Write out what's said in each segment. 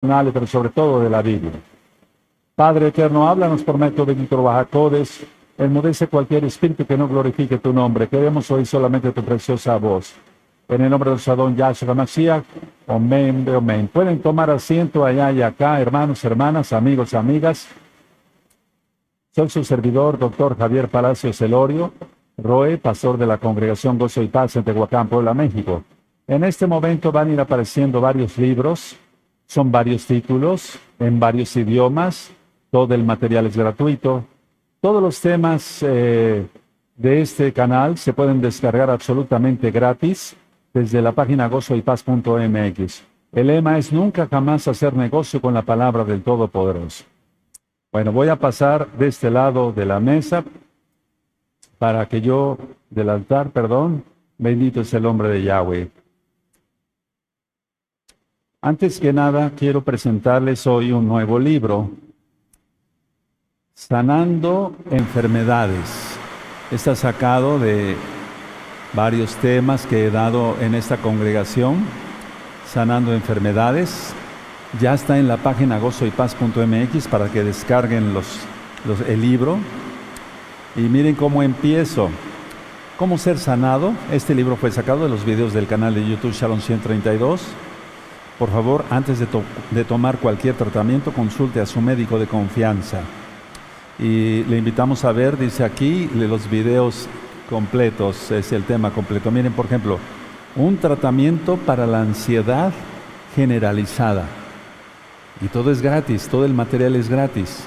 devocionales, pero sobre todo de la Biblia. Padre eterno, háblanos por medio de Bajacodes, enmudece cualquier espíritu que no glorifique tu nombre. Queremos oír solamente tu preciosa voz. En el nombre del Sadón Yahshua Mashiach, amén, amén. Pueden tomar asiento allá y acá, hermanos, hermanas, amigos, amigas. Soy su servidor, doctor Javier Palacios Elorio, Roe, pastor de la Congregación Gozo y Paz en Tehuacán, Puebla, México. En este momento van a ir apareciendo varios libros, son varios títulos en varios idiomas, todo el material es gratuito. Todos los temas eh, de este canal se pueden descargar absolutamente gratis desde la página gozoypaz.mx. El lema es nunca jamás hacer negocio con la palabra del Todopoderoso. Bueno, voy a pasar de este lado de la mesa para que yo, del altar, perdón, bendito es el nombre de Yahweh. Antes que nada, quiero presentarles hoy un nuevo libro, Sanando Enfermedades. Está sacado de varios temas que he dado en esta congregación, Sanando Enfermedades. Ya está en la página gozoypaz.mx para que descarguen los, el libro. Y miren cómo empiezo. ¿Cómo ser sanado? Este libro fue sacado de los videos del canal de YouTube Shalom 132. Por favor, antes de, tomar cualquier tratamiento, consulte a su médico de confianza. Y le invitamos a ver, dice aquí, los videos completos, es el tema completo. Miren, por ejemplo, un tratamiento para la ansiedad generalizada. Y todo es gratis, todo el material es gratis.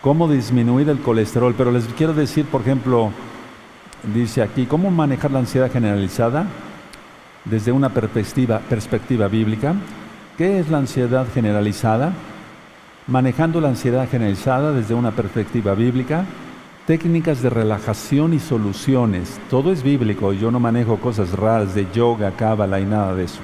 Cómo disminuir el colesterol. Pero les quiero decir, por ejemplo, dice aquí, cómo manejar la ansiedad generalizada desde una perspectiva, perspectiva bíblica. ¿Qué es la ansiedad generalizada? Manejando la ansiedad generalizada desde una perspectiva bíblica, técnicas de relajación y soluciones. Todo es bíblico, yo no manejo cosas raras de yoga, cábala y nada de eso.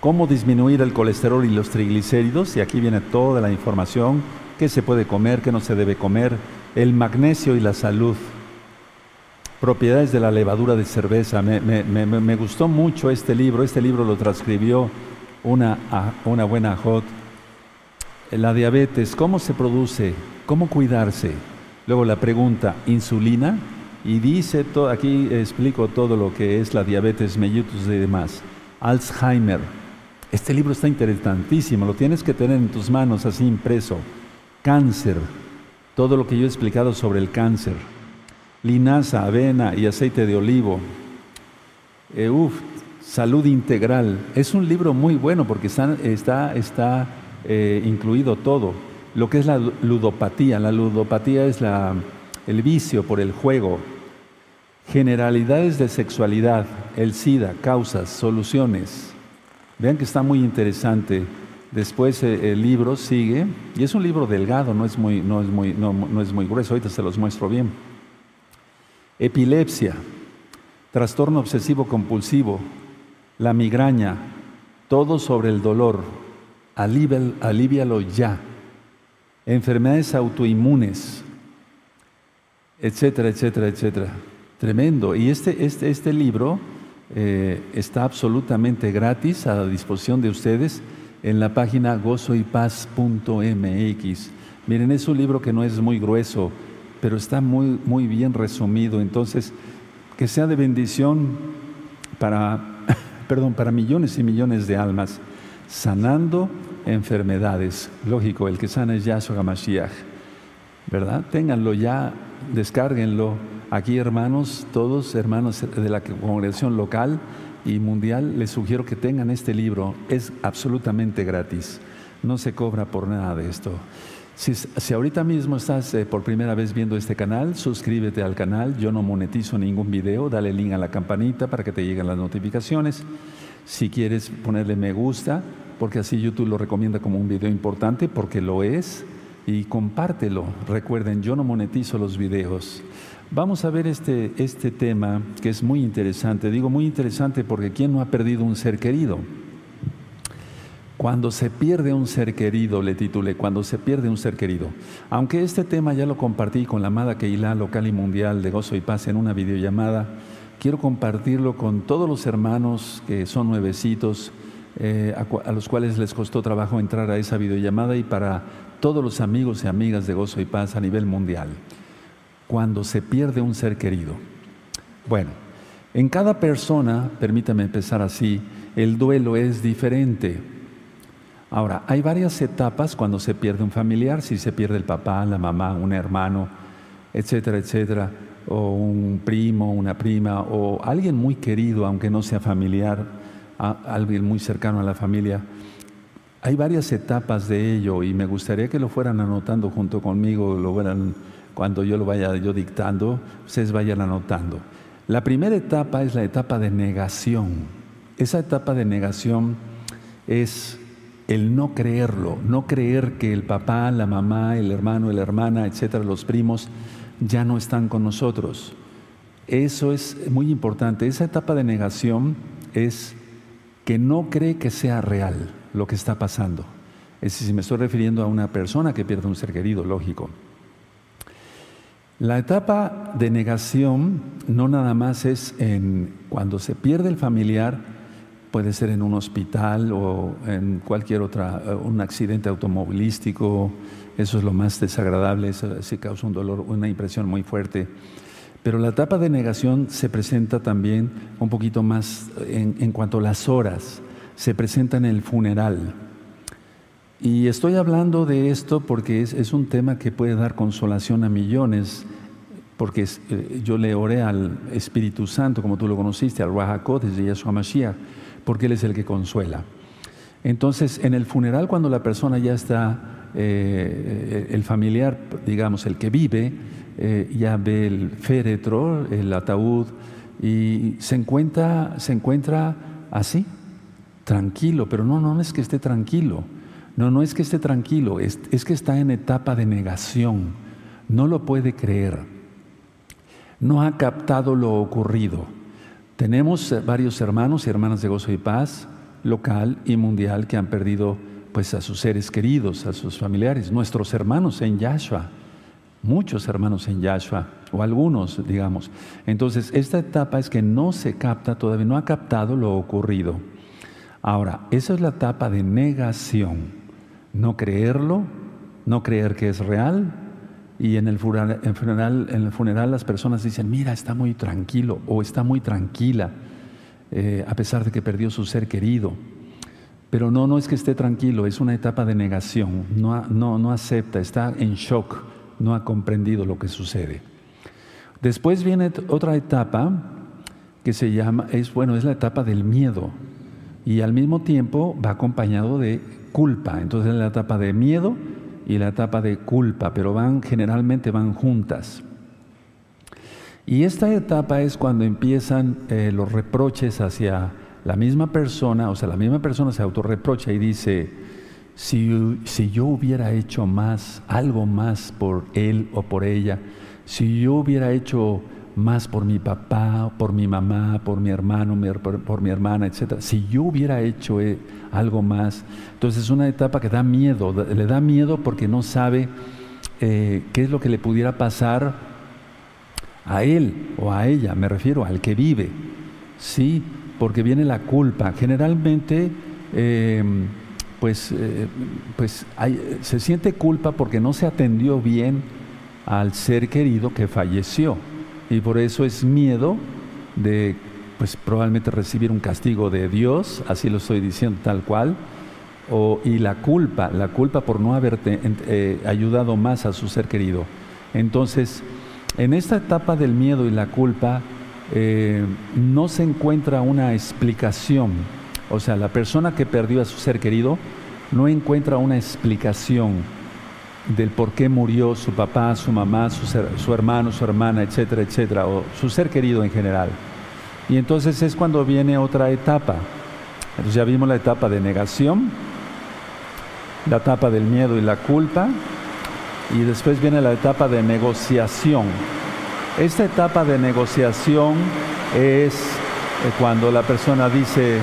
Cómo disminuir el colesterol y los triglicéridos, y aquí viene toda la información, qué se puede comer, qué no se debe comer, el magnesio y la salud, propiedades de la levadura de cerveza. Me, gustó mucho este libro. Este libro lo transcribió una, una buena hot. La diabetes, ¿cómo se produce? ¿Cómo cuidarse? Luego la pregunta, ¿insulina? Y dice, todo, aquí explico todo lo que es la diabetes mellitus y demás. Alzheimer. Este libro está interesantísimo, lo tienes que tener en tus manos así impreso. Cáncer. Todo lo que yo he explicado sobre el cáncer linaza, avena y aceite de olivo. Eh, salud integral. Es un libro muy bueno porque está, está, eh, incluido todo. Lo que es la ludopatía. La ludopatía es la, el vicio por el juego. Generalidades de sexualidad, el SIDA, causas, soluciones. Vean que está muy interesante. Después eh, el libro sigue, y es un libro delgado, no es muy, no es muy, no, no es muy grueso, ahorita se los muestro bien epilepsia, trastorno obsesivo compulsivo, la migraña, todo sobre el dolor, alívialo ya, enfermedades autoinmunes, etcétera, etcétera, etcétera. Tremendo. Y este, este, este libro eh, está absolutamente gratis a la disposición de ustedes en la página gozoypaz.mx. Miren, es un libro que no es muy grueso, pero está muy, muy bien resumido. Entonces, que sea de bendición para, perdón, para millones y millones de almas, sanando enfermedades. Lógico, el que sana es Yahshua Mashiach, ¿verdad? Ténganlo ya, descárguenlo. Aquí, hermanos, todos hermanos de la congregación local y mundial, les sugiero que tengan este libro. Es absolutamente gratis. No se cobra por nada de esto. Si, ahorita mismo estás eh, por primera vez viendo este canal, suscríbete al canal. Yo no monetizo ningún video. Dale link a la campanita para que te lleguen las notificaciones. Si quieres ponerle me gusta, porque así YouTube lo recomienda como un video importante, porque lo es. Y compártelo. Recuerden, yo no monetizo los videos. Vamos a ver este, este tema que es muy interesante. Digo muy interesante porque ¿quién no ha perdido un ser querido? Cuando se pierde un ser querido, le titulé, cuando se pierde un ser querido. Aunque este tema ya lo compartí con la amada Keilah local y mundial de Gozo y Paz en una videollamada, quiero compartirlo con todos los hermanos que son nuevecitos eh, a, los cuales les costó trabajo entrar a esa videollamada y para todos los amigos y amigas de Gozo y Paz a nivel mundial. Cuando se pierde un ser querido. Bueno, en cada persona, permítame empezar así, el duelo es diferente. Ahora, hay varias etapas cuando se pierde un familiar, si se pierde el papá, la mamá, un hermano, etcétera, etcétera, o un primo, una prima, o alguien muy querido, aunque no sea familiar, alguien muy cercano a la familia. Hay varias etapas de ello y me gustaría que lo fueran anotando junto conmigo, lo fueran, cuando yo lo vaya yo dictando, ustedes vayan anotando. La primera etapa es la etapa de negación. Esa etapa de negación es el no creerlo, no creer que el papá, la mamá, el hermano, la hermana, etcétera, los primos, ya no están con nosotros. Eso es muy importante. Esa etapa de negación es que no cree que sea real lo que está pasando. Es decir, si me estoy refiriendo a una persona que pierde un ser querido, lógico. La etapa de negación no nada más es en cuando se pierde el familiar, puede ser en un hospital o en cualquier otra, eh, un accidente automovilístico, eso es lo más desagradable, eso sí causa un dolor, una impresión muy fuerte. Pero la etapa de negación se presenta también un poquito más en, en cuanto a las horas, se presenta en el funeral. Y estoy hablando de esto porque es, un tema que puede dar consolación a millones, porque eh, yo le oré al Espíritu Santo, como tú lo conociste, al Ruach desde Yeshua Mashiach, porque Él es el que consuela. Entonces, en el funeral, cuando la persona ya está, eh, el familiar, digamos, el que vive, eh, ya ve el féretro, el ataúd, y se encuentra, se encuentra así, tranquilo, pero no, no es que esté tranquilo no, no es que esté tranquilo, es, que está en etapa de negación. No lo puede creer. No ha captado lo ocurrido. Tenemos eh, varios hermanos y hermanas de gozo y paz, local y mundial, que han perdido pues a sus seres queridos, a sus familiares, nuestros hermanos en Yahshua, muchos hermanos en Yahshua, o algunos, digamos. Entonces, esta etapa es que no se capta, todavía no ha captado lo ocurrido. Ahora, esa es la etapa de negación no creerlo, no creer que es real. Y en el, funeral, en el funeral las personas dicen, mira, está muy tranquilo o está muy tranquila, eh, a pesar de que perdió su ser querido. Pero no, no es que esté tranquilo, es una etapa de negación, no, no, no acepta, está en shock, no ha comprendido lo que sucede. Después viene otra etapa que se llama, es bueno, es la etapa del miedo y al mismo tiempo va acompañado de culpa. Entonces la etapa de miedo y la etapa de culpa, pero van generalmente van juntas. Y esta etapa es cuando empiezan eh, los reproches hacia la misma persona, o sea, la misma persona se autorreprocha y dice, si, si yo hubiera hecho más, algo más por él o por ella, si yo hubiera hecho más por mi papá, por mi mamá, por mi hermano, por, mi hermana, etc. Si yo hubiera hecho eh, algo más, entonces es una etapa que da miedo, le da miedo porque no sabe eh, qué es lo que le pudiera pasar a él o a ella, me refiero al que vive, sí, porque viene la culpa. Generalmente, em, pues, eh, pues se siente culpa porque no se atendió bien al ser querido que falleció y por eso es miedo de pues probablemente recibir un castigo de Dios, así lo estoy diciendo tal cual, o, y la culpa, la culpa por no haberte eh, ayudado más a su ser querido. Entonces, en esta etapa del miedo y la culpa eh, no se encuentra una explicación, o sea, la persona que perdió a su ser querido no encuentra una explicación del por qué murió su papá, su mamá, su, hermano, su hermana, etcétera, etcétera, o su ser querido en general. Y entonces es cuando viene otra etapa. Entonces ya vimos la etapa de negación, la etapa del miedo y la culpa, y después viene la etapa de negociación. Esta etapa de negociación es eh, cuando la persona dice,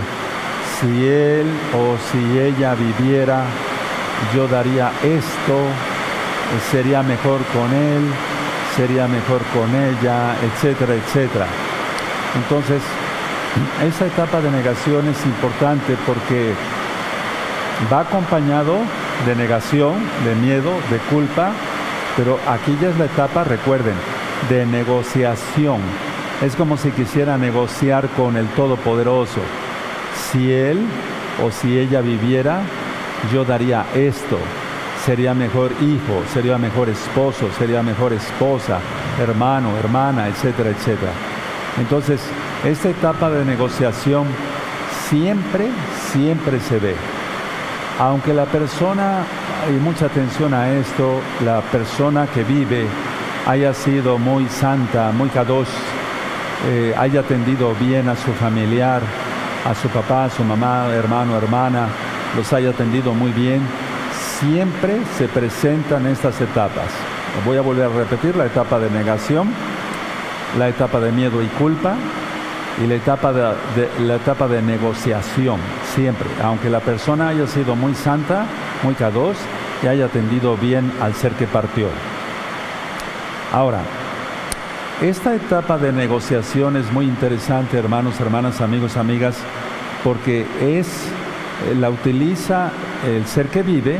si él o si ella viviera, yo daría esto, sería mejor con él, sería mejor con ella, etcétera, etcétera. Entonces, esa etapa de negación es importante porque va acompañado de negación, de miedo, de culpa, pero aquí ya es la etapa, recuerden, de negociación. Es como si quisiera negociar con el Todopoderoso. Si él o si ella viviera, yo daría esto. Sería mejor hijo, sería mejor esposo, sería mejor esposa, hermano, hermana, etcétera, etcétera. Entonces, esta etapa de negociación siempre, siempre se ve. Aunque la persona, hay mucha atención a esto, la persona que vive haya sido muy santa, muy kadosh, eh, haya atendido bien a su familiar, a su papá, a su mamá, hermano, hermana, los haya atendido muy bien, siempre se presentan estas etapas. Voy a volver a repetir la etapa de negación, la etapa de miedo y culpa y la etapa de, la etapa de negociación, siempre, aunque la persona haya sido muy santa, muy cados y haya atendido bien al ser que partió. Ahora, esta etapa de negociación es muy interesante, hermanos, hermanas, amigos, amigas, porque es eh, la utiliza el ser que vive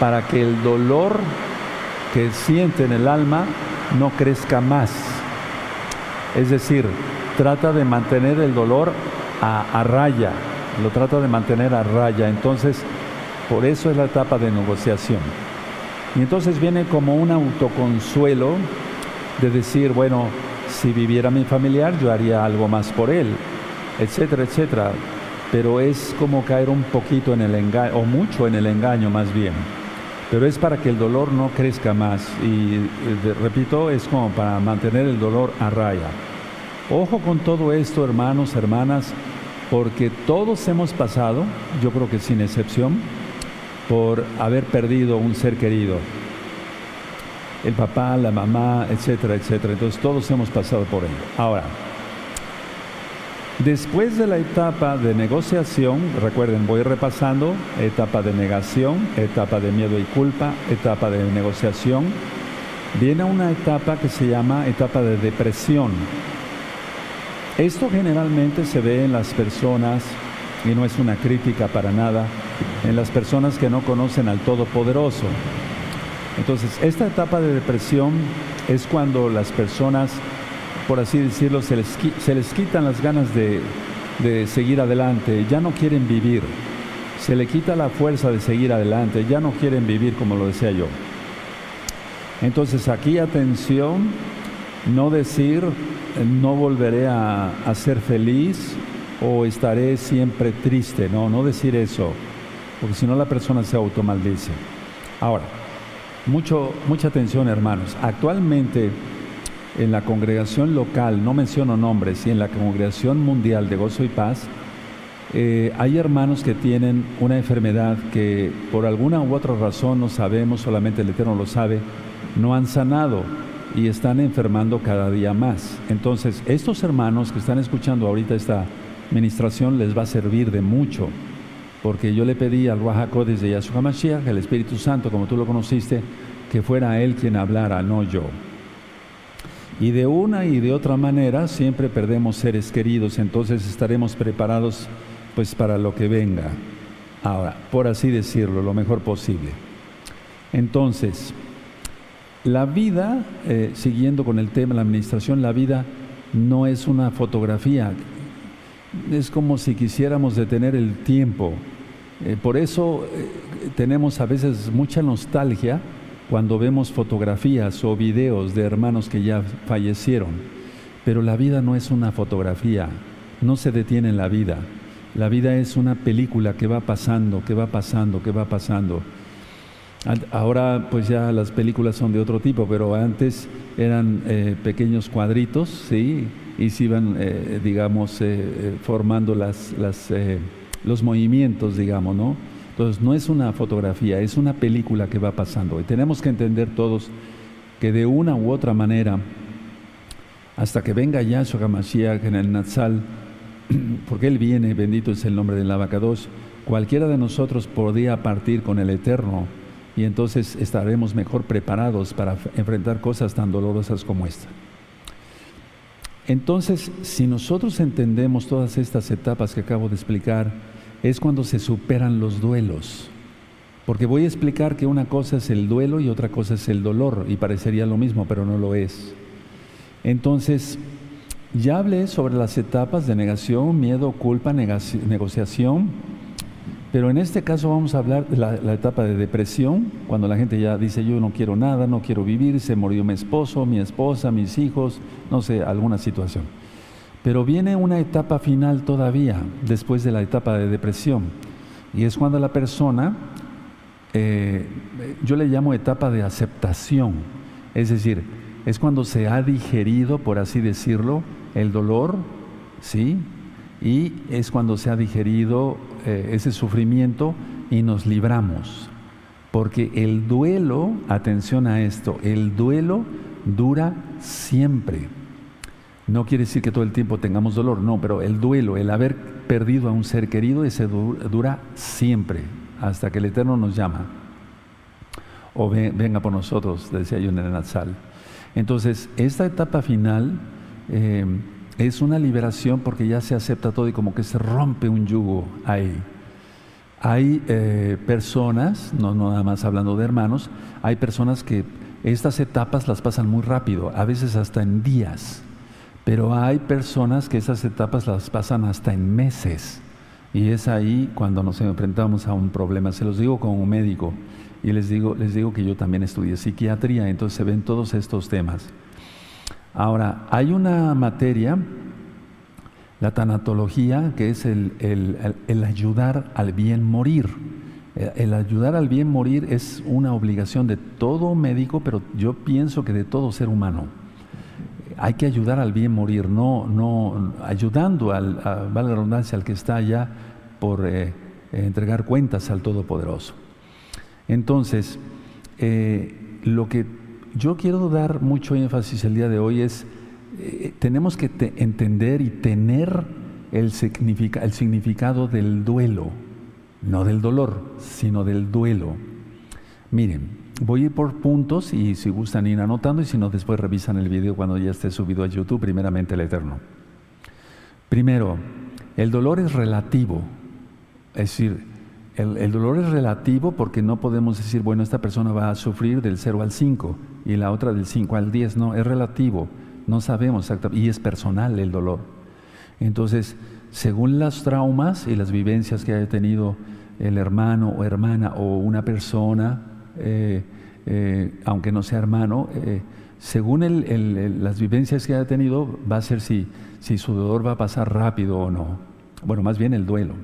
para que el dolor que siente en el alma no crezca más. Es decir, trata de mantener el dolor a, raya, lo trata de mantener a raya. Entonces, por eso es la etapa de negociación. Y entonces viene como un autoconsuelo de decir, bueno, si viviera mi familiar, yo haría algo más por él, etcétera, etcétera. Pero es como caer un poquito en el engaño, o mucho en el engaño más bien pero es para que el dolor no crezca más y repito, es como para mantener el dolor a raya. Ojo con todo esto, hermanos, hermanas, porque todos hemos pasado, yo creo que sin excepción, por haber perdido un ser querido. El papá, la mamá, etcétera, etcétera. Entonces todos hemos pasado por ello. Ahora, Después de la etapa de negociación, recuerden, voy repasando, etapa de negación, etapa de miedo y culpa, etapa de negociación, viene una etapa que se llama etapa de depresión. Esto generalmente se ve en las personas, y no es una crítica para nada, en las personas que no conocen al Todopoderoso. Entonces, esta etapa de depresión es cuando las personas por así decirlo, se les, se les quitan las ganas de, de seguir adelante, ya no quieren vivir, se le quita la fuerza de seguir adelante, ya no quieren vivir como lo decía yo. Entonces aquí atención, no decir no volveré a, a, ser feliz o estaré siempre triste, no, no decir eso, porque si no la persona se automaldice. Ahora, mucho, mucha atención hermanos, actualmente en la congregación local, no menciono nombres, y en la congregación mundial de gozo y paz, eh, hay hermanos que tienen una enfermedad que por alguna u otra razón no sabemos, solamente el Eterno lo sabe, no han sanado y están enfermando cada día más. Entonces, estos hermanos que están escuchando ahorita esta ministración les va a servir de mucho, porque yo le pedí al Ruach desde Yahshua Mashiach, el Espíritu Santo, como tú lo conociste, que fuera Él quien hablara, no yo. Y de una y de otra manera siempre perdemos seres queridos, entonces estaremos preparados pues para lo que venga. Ahora, por así decirlo, lo mejor posible. Entonces, la vida, eh, siguiendo con el tema de la administración, la vida no es una fotografía, es como si quisiéramos detener el tiempo. Eh, por eso eh, tenemos a veces mucha nostalgia cuando vemos fotografías o videos de hermanos que ya fallecieron. Pero la vida no es una fotografía, no se detiene en la vida. La vida es una película que va pasando, que va pasando, que va pasando. Ahora pues ya las películas son de otro tipo, pero antes eran eh, pequeños cuadritos, ¿sí? Y se iban, eh, digamos, eh, formando las, las los movimientos, digamos, ¿no? Entonces no es una fotografía, es una película que va pasando. Y tenemos que entender todos que de una u otra manera, hasta que venga Yahshua HaMashiach en el Natsal, porque Él viene, bendito es el nombre del abacados, cualquiera de nosotros podría partir con el Eterno y entonces estaremos mejor preparados para enfrentar cosas tan dolorosas como esta. Entonces, si nosotros entendemos todas estas etapas que acabo de explicar, es cuando se superan los duelos. Porque voy a explicar que una cosa es el duelo y otra cosa es el dolor, y parecería lo mismo, pero no lo es. Entonces, ya hablé sobre las etapas de negación, miedo, culpa, negociación, pero en este caso vamos a hablar de la, etapa de depresión, cuando la gente ya dice yo no quiero nada, no quiero vivir, se murió mi esposo, mi esposa, mis hijos, no sé, alguna situación. Pero viene una etapa final todavía, después de la etapa de depresión, y es cuando la persona, eh, yo le llamo etapa de aceptación, es decir, es cuando se ha digerido, por así decirlo, el dolor, ¿sí? Y es cuando se ha digerido eh, ese sufrimiento y nos libramos. Porque el duelo, atención a esto, el duelo dura siempre. No quiere decir que todo el tiempo tengamos dolor, no, pero el duelo, el haber perdido a un ser querido, ese dura siempre, hasta que el Eterno nos llama. O venga por nosotros, decía yo en el Nazal. Entonces, esta etapa final eh, es una liberación porque ya se acepta todo y como que se rompe un yugo ahí. Hay eh, personas, no, nada más hablando de hermanos, hay personas que estas etapas las pasan muy rápido, a veces hasta en días, pero hay personas que esas etapas las pasan hasta en meses. Y es ahí cuando nos enfrentamos a un problema. Se los digo como médico y les digo, les digo que yo también estudié psiquiatría, entonces se ven todos estos temas. Ahora, hay una materia, la tanatología, que es el, ayudar al bien morir. El ayudar al bien morir es una obligación de todo médico, pero yo pienso que de todo ser humano. Hay que ayudar al bien morir, no, no ayudando al, a, la redundancia, al que está allá por eh, entregar cuentas al Todopoderoso. Entonces, eh, lo que yo quiero dar mucho énfasis el día de hoy es, eh, tenemos que entender y tener el, el significado del duelo, no del dolor, sino del duelo. Miren, voy a ir por puntos y si gustan ir anotando y si no después revisan el video cuando ya esté subido a YouTube, primeramente el Eterno. Primero, el dolor es relativo, es decir, el, dolor es relativo porque no podemos decir, bueno, esta persona va a sufrir del 0 al 5 y la otra del 5 al 10. No, es relativo. No sabemos exactamente. Y es personal el dolor. Entonces, según las traumas y las vivencias que haya tenido el hermano o hermana o una persona, eh, eh, aunque no sea hermano, eh, según las vivencias que haya tenido, va a ser si, su dolor va a pasar rápido o no. Bueno, más bien el duelo.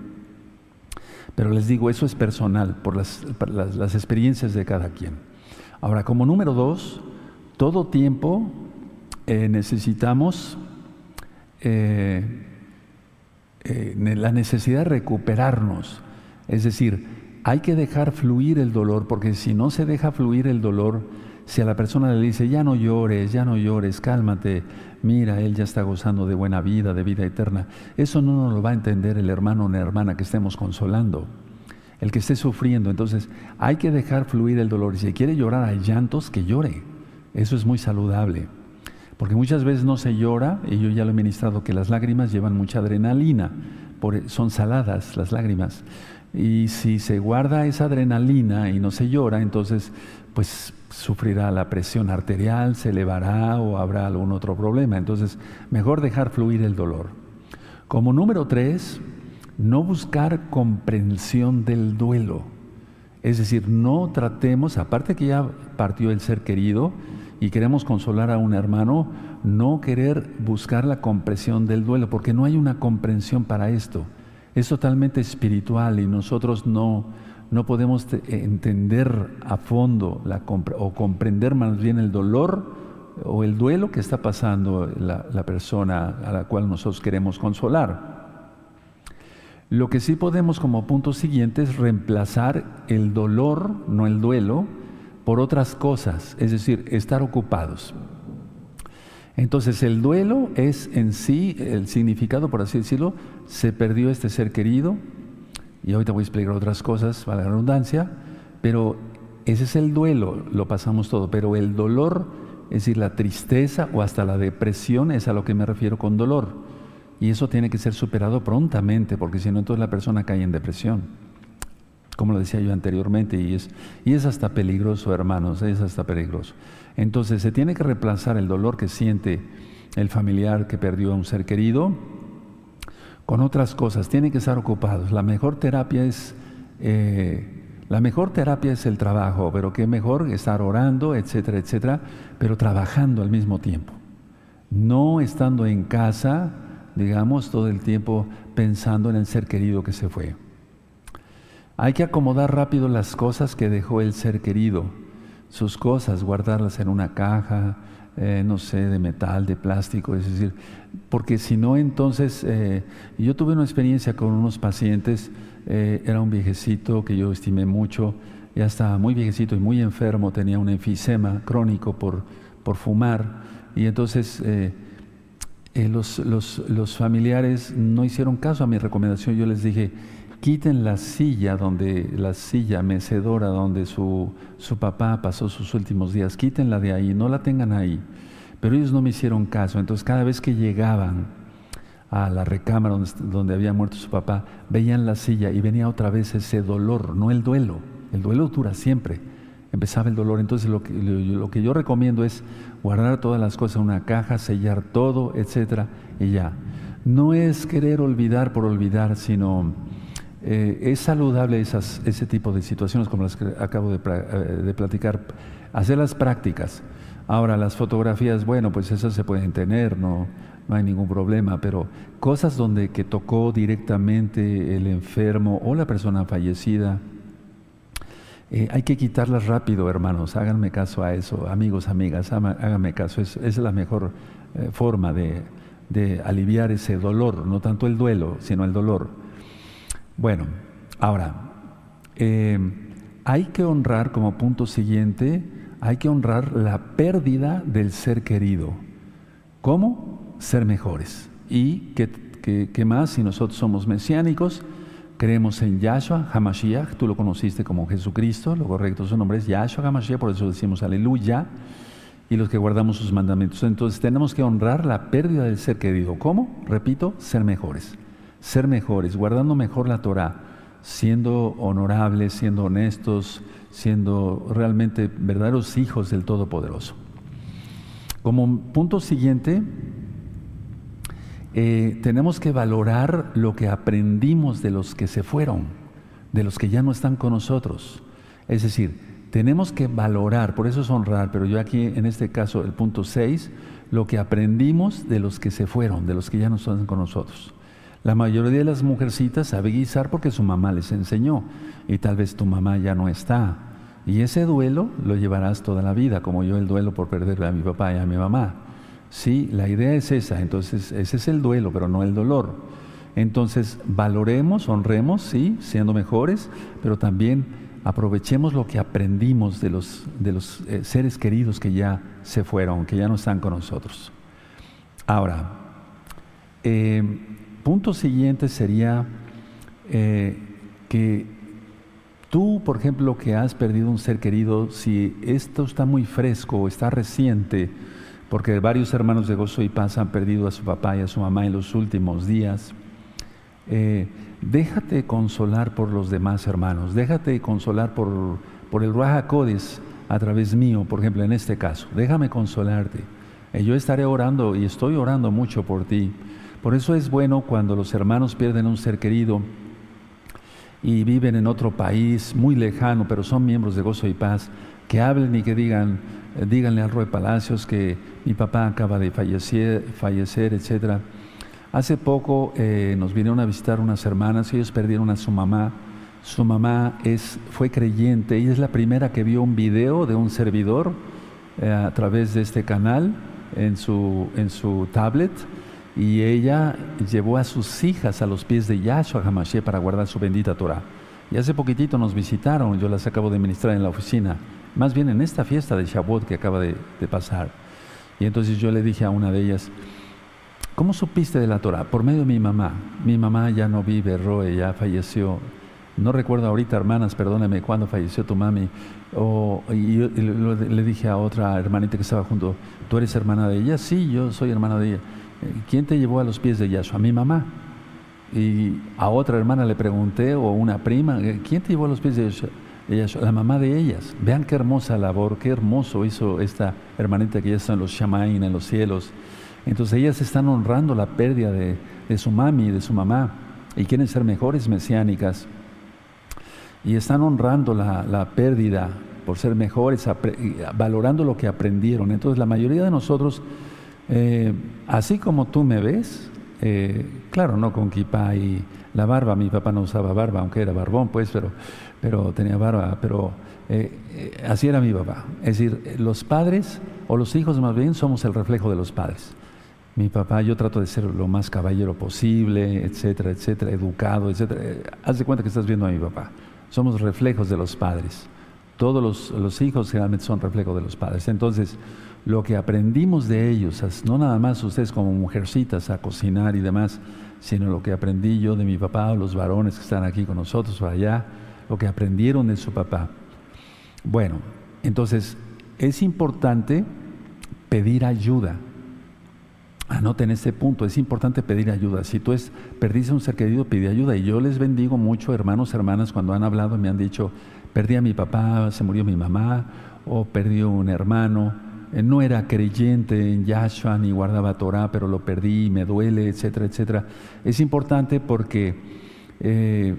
Pero les digo, eso es personal, por las, las, experiencias de cada quien. Ahora, como número dos, todo tiempo necesitamos la necesidad de recuperarnos. Es decir, hay que dejar fluir el dolor, porque si no se deja fluir el dolor, si a la persona le dice, ya no llores, ya no llores, cálmate, mira, él ya está gozando de buena vida, de vida eterna, eso no nos lo va a entender el hermano o la hermana que estemos consolando, el que esté sufriendo. Entonces, hay que dejar fluir el dolor. Y si quiere llorar a llantos, que llore. Eso es muy saludable. Porque muchas veces no se llora, y yo ya lo he ministrado, que las lágrimas llevan mucha adrenalina, son saladas las lágrimas. Y si se guarda esa adrenalina y no se llora, entonces pues sufrirá la presión arterial, se elevará o habrá algún otro problema. Entonces, mejor dejar fluir el dolor. Como número tres, no buscar comprensión del duelo. Es decir, no tratemos, aparte que ya partió el ser querido y queremos consolar a un hermano, no querer buscar la comprensión del duelo, porque no hay una comprensión para esto. Es totalmente espiritual y nosotros no, no podemos entender a fondo la, o comprender más bien el dolor o el duelo que está pasando la, la persona a la cual nosotros queremos consolar. Lo que sí podemos como punto siguiente es reemplazar el dolor, no el duelo, por otras cosas, es decir, estar ocupados. Entonces el duelo es en sí, el significado, por así decirlo, se perdió este ser querido, y ahorita voy a explicar otras cosas, para la redundancia, pero ese es el duelo, lo pasamos todo, pero el dolor es decir, la tristeza o hasta la depresión es a lo que me refiero con dolor. Y eso tiene que ser superado prontamente, porque si no, entonces la persona cae en depresión. Como lo decía yo anteriormente, y es, y es hasta peligroso, hermanos, es hasta peligroso. Entonces se tiene que reemplazar el dolor que siente el familiar que perdió a un ser querido con otras cosas. Tiene que estar ocupados. La mejor terapia es eh, la mejor terapia es el trabajo, pero qué mejor estar orando, etcétera, etcétera, pero trabajando al mismo tiempo. No estando en casa, digamos, todo el tiempo pensando en el ser querido que se fue. Hay que acomodar rápido las cosas que dejó el ser querido, sus cosas, guardarlas en una caja, eh, no sé, de metal, de plástico, es decir, porque si no, entonces, eh, yo tuve una experiencia con unos pacientes, eh, era un viejecito que yo estimé mucho, ya estaba muy viejecito y muy enfermo, tenía un enfisema crónico por, por fumar, y entonces los, los, familiares no hicieron caso a mi recomendación, yo les dije, quiten la silla donde, la silla mecedora donde su, su papá pasó sus últimos días, quítenla de ahí, no la tengan ahí. Pero ellos no me hicieron caso, entonces cada vez que llegaban, a la recámara donde, había muerto su papá, veían la silla y venía otra vez ese dolor, no el duelo. El duelo dura siempre. Empezaba el dolor. Entonces lo que, lo que yo recomiendo es guardar todas las cosas en una caja, sellar todo, etcétera, y ya. No es querer olvidar por olvidar, sino eh, es saludable esas, ese tipo de situaciones como las que acabo de, eh, platicar, hacer las prácticas. Ahora, las fotografías, bueno, pues esas se pueden tener, no, hay ningún problema, pero cosas donde que tocó directamente el enfermo o la persona fallecida, eh, hay que quitarlas rápido, hermanos, háganme caso a eso, amigos, amigas, háganme caso, es, es la mejor forma de, aliviar ese dolor, no tanto el duelo, sino el dolor. Bueno, ahora, eh, hay que honrar como punto siguiente, hay que honrar la pérdida del ser querido. ¿Cómo? ser mejores. ¿Y qué, más si nosotros somos mesiánicos? Creemos en Yahshua Hamashiach, tú lo conociste como Jesucristo, lo correcto su nombre es Yahshua Hamashiach, por eso decimos aleluya, y los que guardamos sus mandamientos. Entonces tenemos que honrar la pérdida del ser querido. ¿Cómo? Repito, ser mejores. Ser mejores, guardando mejor la Torah, siendo honorables, siendo honestos, siendo realmente verdaderos hijos del Todopoderoso. Como punto siguiente, eh, tenemos que valorar lo que aprendimos de los que se fueron, de los que ya no están con nosotros. Es decir, tenemos que valorar, por eso es honrar, pero yo aquí en este caso, el punto 6, lo que aprendimos de los que se fueron, de los que ya no están con nosotros. La mayoría de las mujercitas sabe guisar porque su mamá les enseñó y tal vez tu mamá ya no está. Y ese duelo lo llevarás toda la vida, como yo el duelo por perder a mi papá y a mi mamá. Sí, la idea es esa, entonces ese es el duelo, pero no el dolor. Entonces valoremos, honremos, sí, siendo mejores, pero también aprovechemos lo que aprendimos de los, de los eh, seres queridos que ya se fueron, que ya no están con nosotros. Ahora, eh, punto siguiente sería eh, que tú, por ejemplo, que has perdido un ser querido, si esto está muy fresco o está reciente, porque varios hermanos de Gozo y Paz han perdido a su papá y a su mamá en los últimos días. Eh, déjate consolar por los demás hermanos, déjate consolar por, por el Raja Codis a través mío, por ejemplo, en este caso. Déjame consolarte. Eh, yo estaré orando y estoy orando mucho por ti. Por eso es bueno cuando los hermanos pierden un ser querido y viven en otro país muy lejano, pero son miembros de Gozo y Paz, que hablen y que digan, díganle al Roy Palacios que mi papá acaba de fallecer, fallecer etc. Hace poco eh, nos vinieron a visitar unas hermanas, ellos perdieron a su mamá. Su mamá es, fue creyente y es la primera que vio un video de un servidor eh, a través de este canal en su, en su tablet y ella llevó a sus hijas a los pies de Yahshua Hamashiach para guardar su bendita Torah. Y hace poquitito nos visitaron, yo las acabo de ministrar en la oficina más bien en esta fiesta de Shavuot que acaba de, pasar. Y entonces yo le dije a una de ellas, ¿cómo supiste de la Torah? Por medio de mi mamá. Mi mamá ya no vive, Roe, ya falleció. no recuerdo ahorita, hermanas, perdóname, cuándo falleció tu mami. O, y, le dije a otra hermanita que estaba junto, ¿tú eres hermana de ella? Sí, yo soy hermana de ella. ¿Quién te llevó a los pies de Yahshua? Mi mamá. Y a otra hermana le pregunté, o una prima, eh, ¿quién te llevó a los pies de Yahshua? La mamá de ellas. Vean qué hermosa labor, qué hermoso hizo esta hermanita que ya está en los Shamain, en los cielos. Entonces ellas están honrando la pérdida de, de su mami y de su mamá y quieren ser mejores mesiánicas y están honrando la, pérdida por ser mejores, valorando lo que aprendieron. Entonces la mayoría de nosotros, eh, así como tú me ves, eh, claro, no con kipa y la barba, mi papá no usaba barba, aunque era barbón, pues, pero, pero tenía barba, pero eh, así era mi papá. Es decir, los padres, o los hijos más bien, somos el reflejo de los padres. Mi papá, yo trato de ser lo más caballero posible, etcétera, etcétera, educado, etcétera. Haz de cuenta que estás viendo a mi papá somos reflejos de los padres. Todos los, hijos realmente son reflejos de los padres. Entonces, lo que aprendimos de ellos, no nada más ustedes como mujercitas a cocinar y demás, sino lo que aprendí yo de mi papá, los varones que están aquí con nosotros o allá, lo que aprendieron de su papá. Bueno, entonces es importante pedir ayuda. Anoten este punto, es importante pedir ayuda. Si tú es, perdiste un ser querido, pide ayuda. Y yo les bendigo mucho, hermanos, hermanas, cuando han hablado, me han dicho, perdí a mi papá, se murió mi mamá, o perdí un hermano, no era creyente en Yahshua ni guardaba Torah, pero lo perdí, me duele, etcétera, etcétera. Es importante porque eh,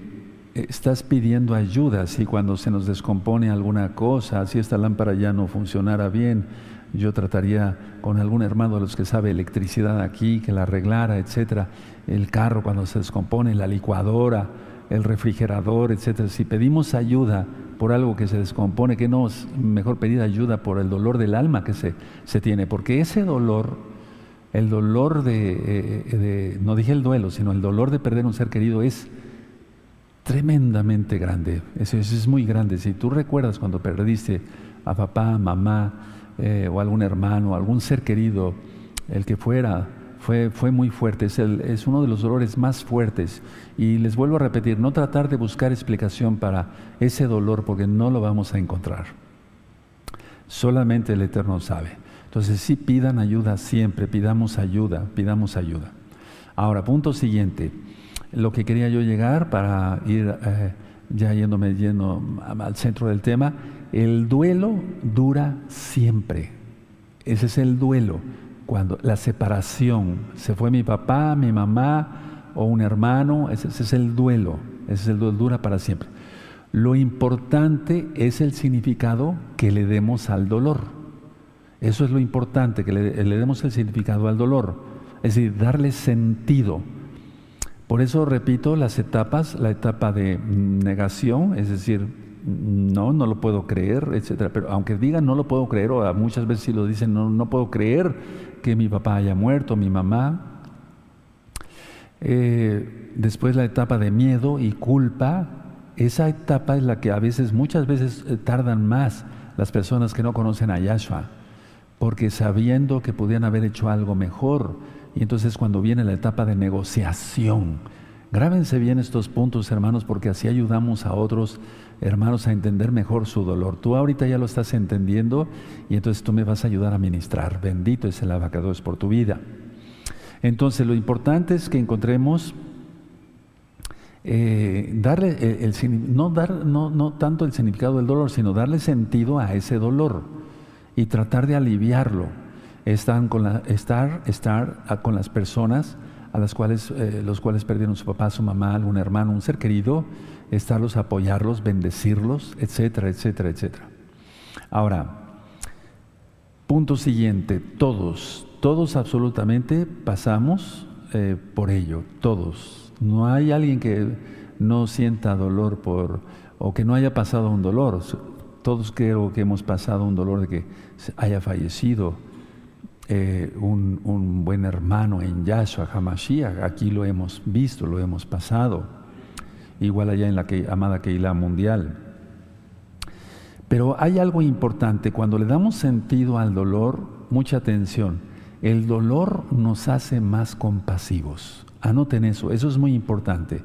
estás pidiendo ayuda, si cuando se nos descompone alguna cosa, si esta lámpara ya no funcionara bien, yo trataría con algún hermano de los que sabe electricidad aquí, que la arreglara, etcétera, el carro cuando se descompone, la licuadora, el refrigerador, etcétera. Si pedimos ayuda por algo que se descompone, que no es mejor pedir ayuda por el dolor del alma que se, se tiene, porque ese dolor, el dolor de, eh, no dije el duelo, sino el dolor de perder un ser querido es tremendamente grande, eso, es muy grande. Si tú recuerdas cuando perdiste a papá, mamá, eh, o algún hermano, algún ser querido, el que fuera, fue, fue muy fuerte, es, el, es uno de los dolores más fuertes. Y les vuelvo a repetir, no tratar de buscar explicación para ese dolor porque no lo vamos a encontrar. Solamente el Eterno sabe. Entonces sí pidan ayuda siempre, pidamos ayuda, pidamos ayuda. Ahora, punto siguiente. Lo que quería yo llegar para ir eh, ya yéndome yendo al centro del tema el duelo dura siempre. Ese es el duelo. Cuando la separación, se fue mi papá, mi mamá o un hermano, ese, es el duelo. Ese es el duelo, dura para siempre. Lo importante es el significado que le demos al dolor. Eso es lo importante, que le, demos el significado al dolor. Es decir, darle sentido. Por eso repito las etapas, la etapa de negación, es decir, no, no lo puedo creer, etcétera. Pero aunque digan no lo puedo creer, o muchas veces si lo dicen, no, no puedo creer que mi papá haya muerto, mi mamá. Eh, después la etapa de miedo y culpa, esa etapa es la que a veces, muchas veces eh, tardan más las personas que no conocen a Yahshua, porque sabiendo que podían haber hecho algo mejor, y entonces cuando viene la etapa de negociación, Grábense bien estos puntos, hermanos, porque así ayudamos a otros hermanos a entender mejor su dolor. Tú ahorita ya lo estás entendiendo y entonces tú me vas a ayudar a ministrar. Bendito es el abacados por tu vida. Entonces lo importante es que encontremos eh, darle el, no dar no, no tanto el significado del dolor, sino darle sentido a ese dolor y tratar de aliviarlo. Con estar, estar con las personas a las cuales, eh, los cuales perdieron su papá, su mamá, algún hermano, un ser querido, estarlos, apoyarlos, bendecirlos, etcétera, etcétera, etcétera. Ahora, punto siguiente, todos, todos absolutamente pasamos eh, por ello, todos. No hay alguien que no sienta dolor por, o que no haya pasado un dolor. Todos creo que hemos pasado un dolor de que haya fallecido eh, un, buen hermano en Yahshua Hamashiach, aquí lo hemos visto, lo hemos pasado, igual allá en la que, amada Keilah mundial. Pero hay algo importante, cuando le damos sentido al dolor, mucha atención, el dolor nos hace más compasivos. Anoten eso, eso es muy importante,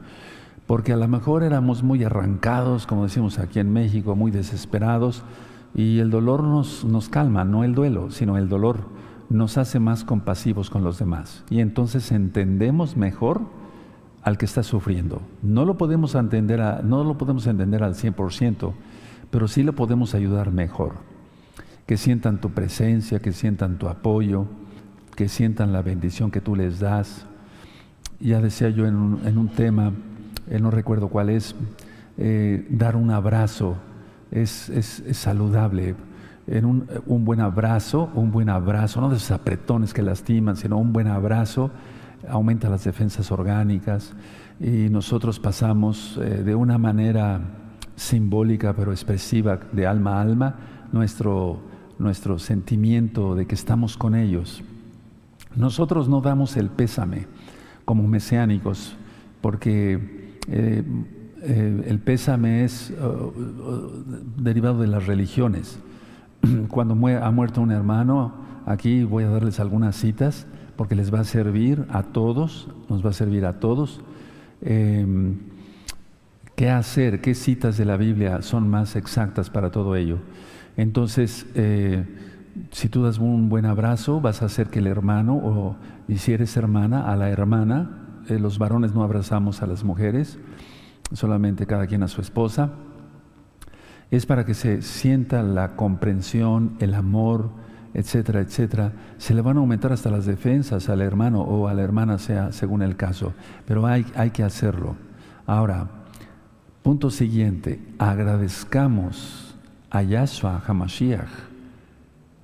porque a lo mejor éramos muy arrancados, como decimos aquí en México, muy desesperados, y el dolor nos, nos calma, no el duelo, sino el dolor nos hace más compasivos con los demás. Y entonces entendemos mejor al que está sufriendo. No lo podemos entender, no lo podemos entender al 100%, pero sí le podemos ayudar mejor. Que sientan tu presencia, que sientan tu apoyo, que sientan la bendición que tú les das. Ya decía yo en un, tema, eh, no recuerdo cuál es, eh, dar un abrazo es, saludable. En un, un, buen abrazo, un buen abrazo, no de esos apretones que lastiman, sino un buen abrazo aumenta las defensas orgánicas y nosotros pasamos eh, de una manera simbólica pero expresiva de alma a alma nuestro, nuestro sentimiento de que estamos con ellos. Nosotros no damos el pésame como mesiánicos porque eh, eh, el pésame es derivado de las religiones. Cuando ha muerto un hermano, aquí voy a darles algunas citas, porque les va a servir a todos, nos va a servir a todos. Em, ¿Qué hacer? ¿Qué citas de la Biblia son más exactas para todo ello? Entonces, eh, si tú das un buen abrazo, vas a hacer que el hermano, o si eres hermana, a la hermana, eh, los varones no abrazamos a las mujeres, solamente cada quien a su esposa, es para que se sienta la comprensión, el amor, etcétera, etcétera, se le van a aumentar hasta las defensas al hermano o a la hermana, sea según el caso, pero hay, hay que hacerlo. Ahora, punto siguiente, agradezcamos a Yahshua Hamashiach,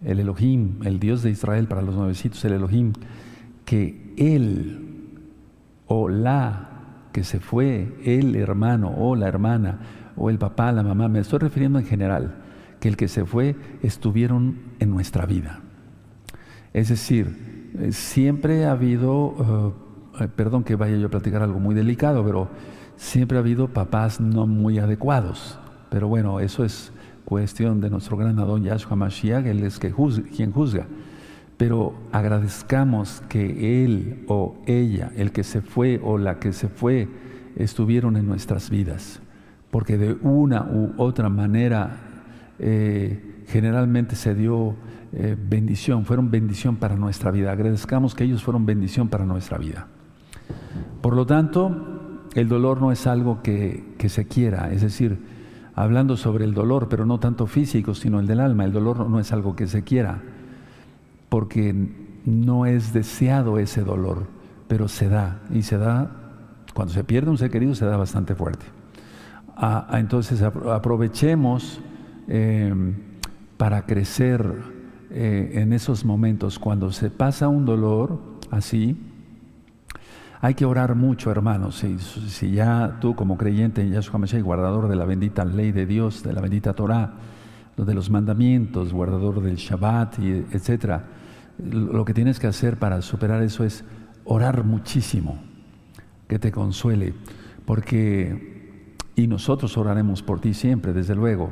el Elohim, el Dios de Israel para los nuevecitos, el Elohim, que él o la que se fue, el hermano o la hermana o el papá, la mamá, me estoy refiriendo en general, que el que se fue estuvieron en nuestra vida. Es decir, eh, siempre ha habido, eh, perdón que vaya yo a platicar algo muy delicado, pero siempre ha habido papás no muy adecuados. Pero bueno, eso es cuestión de nuestro gran Adón Yahshua Mashiach, Él es que quien juzga. Pero agradezcamos que Él o ella, el que se fue o la que se fue, estuvieron en nuestras vidas. Porque de una u otra manera eh, generalmente se dio eh, bendición, fueron bendición para nuestra vida. Agradezcamos que ellos fueron bendición para nuestra vida. Por lo tanto, el dolor no es algo que, que se quiera, es decir, hablando sobre el dolor, pero no tanto físico, sino el del alma, el dolor no es algo que se quiera, porque no es deseado ese dolor, pero se da, y se da, cuando se pierde un ser querido, se da bastante fuerte. Entonces aprovechemos Em, para crecer eh, en esos momentos, cuando se pasa un dolor así, hay que orar mucho, hermanos. Si, ya tú como creyente en Yahshua Mashiach, guardador de la bendita ley de Dios, de la bendita Torah, de los mandamientos, guardador del Shabbat, y lo que tienes que hacer para superar eso es orar muchísimo, que te consuele, porque y nosotros oraremos por ti siempre, desde luego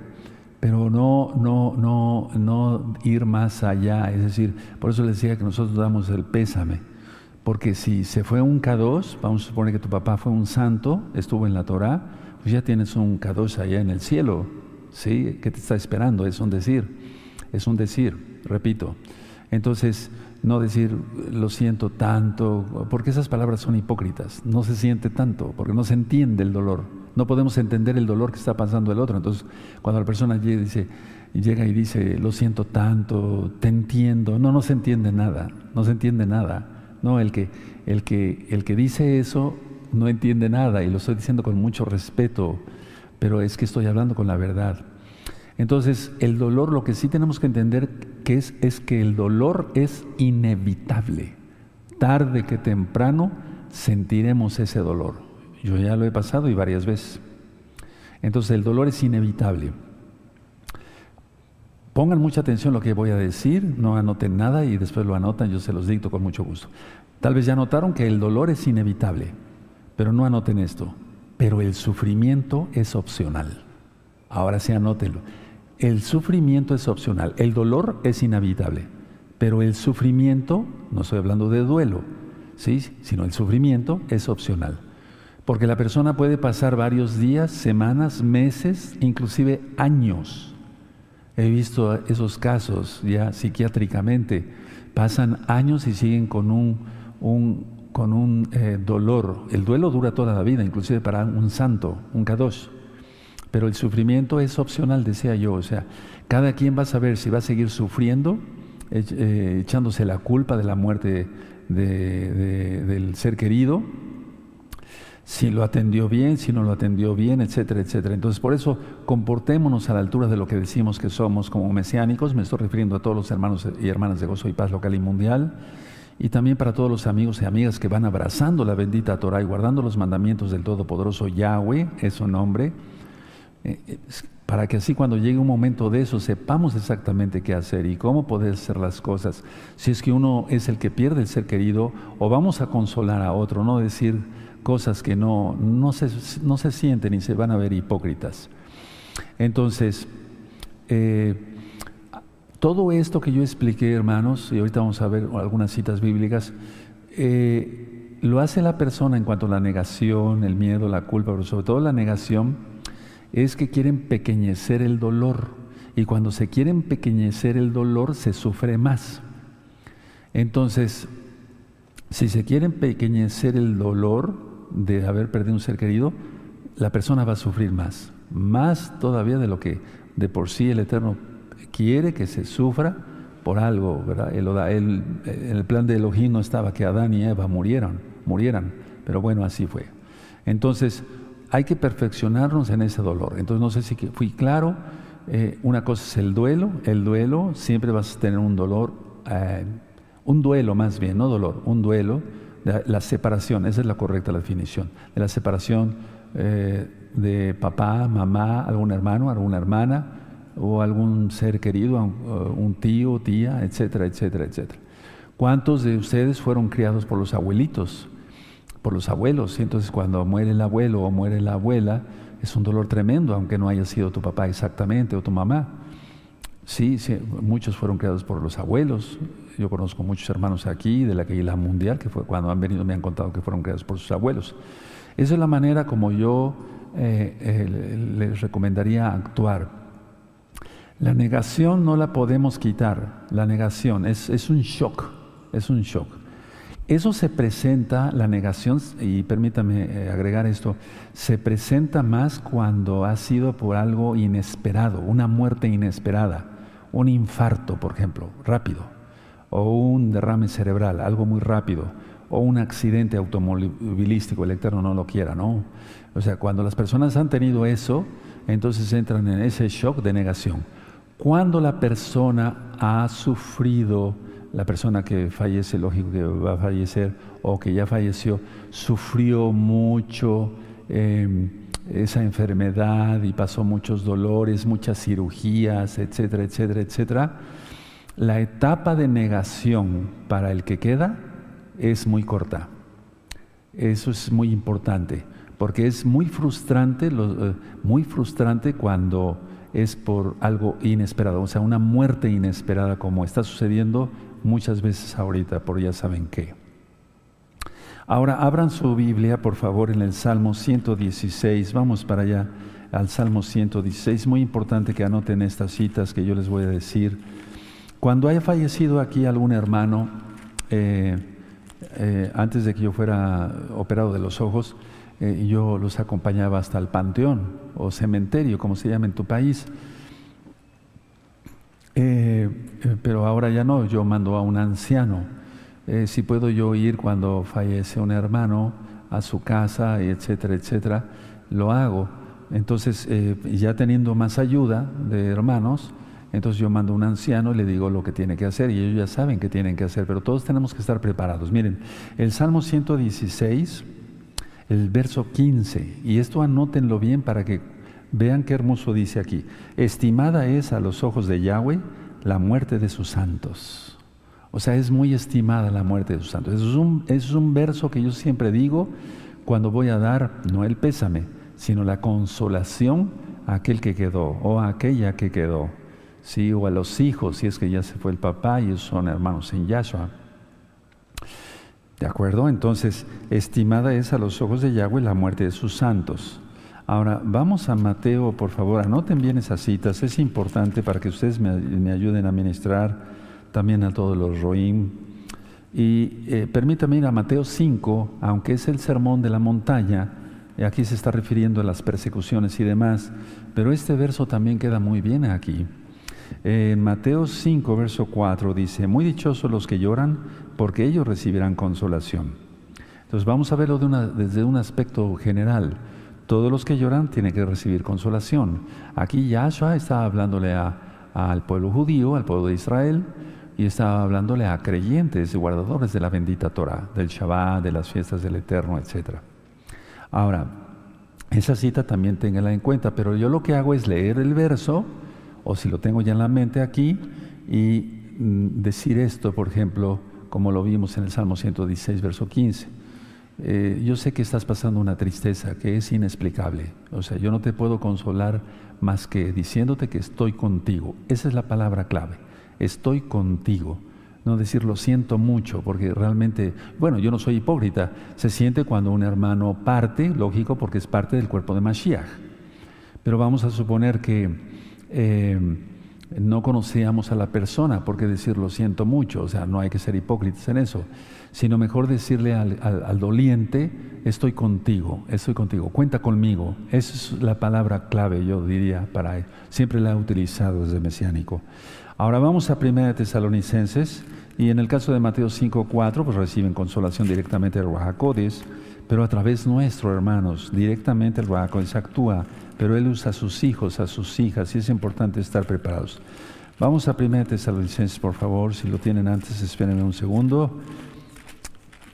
pero no, no, no, no ir más allá. Es decir, por eso les decía que nosotros damos el pésame. Porque si se fue un K2, vamos a suponer que tu papá fue un santo, estuvo en la Torah, pues ya tienes un K2 allá en el cielo, ¿sí? ¿Qué te está esperando? Es un decir, es un decir, repito. Entonces, no decir lo siento tanto, porque esas palabras son hipócritas, no se siente tanto, porque no se entiende el dolor, no podemos entender el dolor que está pasando el otro. Entonces, cuando la persona llega y dice, lo siento tanto, te entiendo, no, no se entiende nada, no se entiende nada. No, el que, el que, el que dice eso no entiende nada, y lo estoy diciendo con mucho respeto, pero es que estoy hablando con la verdad. Entonces, el dolor, lo que sí tenemos que entender que es, es que el dolor es inevitable. Tarde que temprano sentiremos ese dolor. Yo ya lo he pasado y varias veces. Entonces, el dolor es inevitable. Pongan mucha atención a lo que voy a decir, no anoten nada y después lo anotan, yo se los dicto con mucho gusto. Tal vez ya notaron que el dolor es inevitable, pero no anoten esto. Pero el sufrimiento es opcional. Ahora sí anótenlo. El sufrimiento es opcional, el dolor es inevitable, pero el sufrimiento, no estoy hablando de duelo, ¿sí? sino el sufrimiento es opcional. Porque la persona puede pasar varios días, semanas, meses, inclusive años. He visto esos casos ya psiquiátricamente. Pasan años y siguen con un, con un eh, dolor. El duelo dura toda la vida, inclusive para un santo, un kadosh. Pero el sufrimiento es opcional, decía yo. O sea, cada quien va a saber si va a seguir sufriendo, eh, echándose la culpa de la muerte del ser querido, si lo atendió bien, si no lo atendió bien, etcétera, etcétera. Entonces, por eso comportémonos a la altura de lo que decimos que somos como mesiánicos. Me estoy refiriendo a todos los hermanos y hermanas de Gozo y Paz local y mundial. Y también para todos los amigos y amigas que van abrazando la bendita Torah y guardando los mandamientos del Todopoderoso Yahweh, es su nombre. Eh, eh, para que así cuando llegue un momento de eso sepamos exactamente qué hacer y cómo poder hacer las cosas. Si es que uno es el que pierde el ser querido, o vamos a consolar a otro, no decir cosas que no, no, se, no se sienten y se van a ver hipócritas. Entonces, eh, todo esto que yo expliqué, hermanos, y ahorita vamos a ver algunas citas bíblicas, lo hace la persona en cuanto a la negación, el miedo, la culpa, pero sobre todo la negación, es que quieren pequeñecer el dolor. Y cuando se quieren pequeñecer el dolor, se sufre más. Entonces, si se quieren pequeñecer el dolor, de haber perdido un ser querido, la persona va a sufrir más, más todavía de lo que de por sí el Eterno quiere que se sufra por algo, ¿verdad? El, el, plan de Elohim no estaba que Adán y Eva murieran, murieran, pero bueno, así fue. Entonces, hay que perfeccionarnos en ese dolor. Entonces, no sé si fui claro, eh, una cosa es el duelo, el duelo, siempre vas a tener un dolor, eh, un duelo más bien, no dolor, un duelo, la separación, esa es la correcta definición, de la separación eh, de papá, mamá, algún hermano, alguna hermana o algún ser querido, un tío, tía, etcétera, etcétera, etcétera. ¿Cuántos de ustedes fueron criados por los abuelitos, por los abuelos? Y entonces cuando muere el abuelo o muere la abuela, es un dolor tremendo, aunque no haya sido tu papá exactamente o tu mamá. Sí, muchos fueron criados por los abuelos. Yo conozco muchos hermanos aquí de la Caída Mundial que fue cuando han venido me han contado que fueron criados por sus abuelos. Esa es la manera como yo eh, eh, les recomendaría actuar. La negación no la podemos quitar. La negación es un shock, es un shock. Eso se presenta, la negación, y permítame eh, agregar esto, se presenta más cuando ha sido por algo inesperado, una muerte inesperada un infarto, por ejemplo, rápido, o un derrame cerebral, algo muy rápido, o un accidente automovilístico, el Eterno no lo quiera, ¿no? O sea, cuando las personas han tenido eso, entonces entran en ese shock de negación. Cuando la persona ha sufrido, la persona que fallece, lógico que va a fallecer, o que ya falleció, sufrió mucho, eh, esa enfermedad y pasó muchos dolores, muchas cirugías, etcétera, etcétera, etcétera, la etapa de negación para el que queda es muy corta. Eso es muy importante, porque es muy frustrante, eh, muy frustrante cuando es por algo inesperado, o sea, una muerte inesperada como está sucediendo muchas veces ahorita, por ya saben qué. Ahora abran su Biblia, por favor, en el Salmo 116. Vamos para allá al Salmo 116. Muy importante que anoten estas citas que yo les voy a decir. Cuando haya fallecido aquí algún hermano, eh, eh, antes de que yo fuera operado de los ojos, eh, yo los acompañaba hasta el panteón o cementerio, como se llama en tu país. Pero ahora ya no, yo mando a un anciano eh, si puedo yo ir cuando fallece un hermano a su casa, etcétera, etcétera, lo hago. Entonces, eh, ya teniendo más ayuda de hermanos, entonces yo mando a un anciano y le digo lo que tiene que hacer y ellos ya saben qué tienen que hacer, pero todos tenemos que estar preparados. Miren, el Salmo 116, el verso 15, y esto anótenlo bien para que vean qué hermoso dice aquí. Estimada es a los ojos de Yahweh la muerte de sus santos. O sea, es muy estimada la muerte de sus santos. Es un, es un verso que yo siempre digo cuando voy a dar, no el pésame, sino la consolación a aquel que quedó o a aquella que quedó. ¿sí? O a los hijos, si es que ya se fue el papá y son hermanos en Yahshua. ¿De acuerdo? Entonces, estimada es a los ojos de Yahweh la muerte de sus santos. Ahora, vamos a Mateo, por favor, anoten bien esas citas, es importante para que ustedes me, ayuden a ministrar también a todos los Roim. Y eh, permítanme ir a Mateo 5, aunque es el sermón de la montaña, aquí se está refiriendo a las persecuciones y demás, pero este verso también queda muy bien aquí. En Mateo 5, verso 4 dice, muy dichosos los que lloran, porque ellos recibirán consolación. Entonces vamos a verlo desde un aspecto general. Todos los que lloran tienen que recibir consolación. Aquí Yahshua estaba hablándole al pueblo judío, al pueblo de Israel, y estaba hablándole a creyentes y guardadores de la bendita Torah, del Shabbat, de las fiestas del Eterno, etc. Ahora, esa cita también téngala en cuenta, pero yo lo que hago es leer el verso, o si lo tengo ya en la mente aquí, y mm, decir esto, por ejemplo, como lo vimos en el Salmo 116, verso 15. Eh, yo sé que estás pasando una tristeza que es inexplicable. O sea, yo no te puedo consolar más que diciéndote que estoy contigo. Esa es la palabra clave. Estoy contigo. No decir lo siento mucho, porque realmente, bueno, yo no soy hipócrita. Se siente cuando un hermano parte, lógico, porque es parte del cuerpo de Mashiach. Pero vamos a suponer que eh, no conocíamos a la persona, porque decir lo siento mucho, o sea, no hay que ser hipócritas en eso sino mejor decirle al, doliente, estoy contigo, estoy contigo, cuenta conmigo. Esa es la palabra clave, yo diría, para él. Siempre la he utilizado desde mesiánico. Ahora vamos a 1 Tesalonicenses, y en el caso de Mateo 5.4, pues reciben consolación directamente del Ruajacodes, pero a través nuestro, hermanos, directamente el Ruajacodes actúa, pero él usa a sus hijos, a sus hijas, y es importante estar preparados. Vamos a 1 Tesalonicenses, por favor, si lo tienen antes, espérenme un segundo.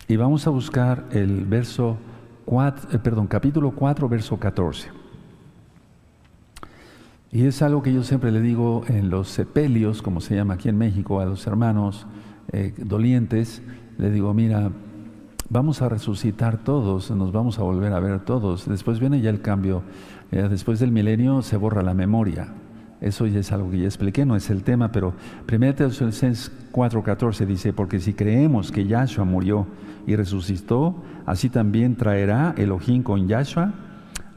Y vamos a buscar el verso 4, eh, perdón, capítulo 4, verso 14. Y es algo que yo siempre le digo en los sepelios, como se llama aquí en México, a los hermanos eh, dolientes, le digo, mira, vamos a resucitar todos, nos vamos a volver a ver todos. Después viene ya el cambio, después del milenio se borra la memoria. Eso ya es algo que ya expliqué, no es el tema, pero 1 Tesalonicenses 4:14 dice, porque si creemos que Yahshua murió y resucitó, así también traerá Elohim con Yahshua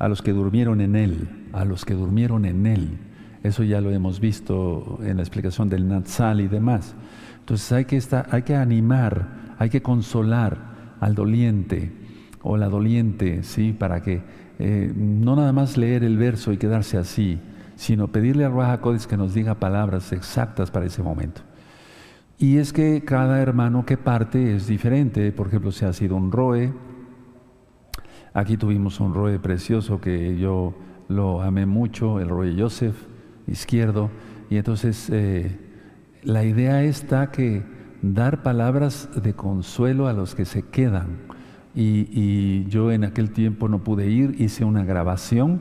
a los que durmieron en él, a los que durmieron en él. Eso ya lo hemos visto en la explicación del Natsal y demás. Entonces hay que, estar, hay que animar, hay que consolar al doliente o la doliente, ¿sí? Para que eh, no nada más leer el verso y quedarse así, sino pedirle a Ruach que nos diga palabras exactas para ese momento. Y es que cada hermano que parte es diferente. Por ejemplo, si ha sido un roe, aquí tuvimos un roe precioso que yo lo amé mucho, el roe Joseph, izquierdo. Y entonces eh, la idea está que dar palabras de consuelo a los que se quedan. y yo en aquel tiempo no pude ir, hice una grabación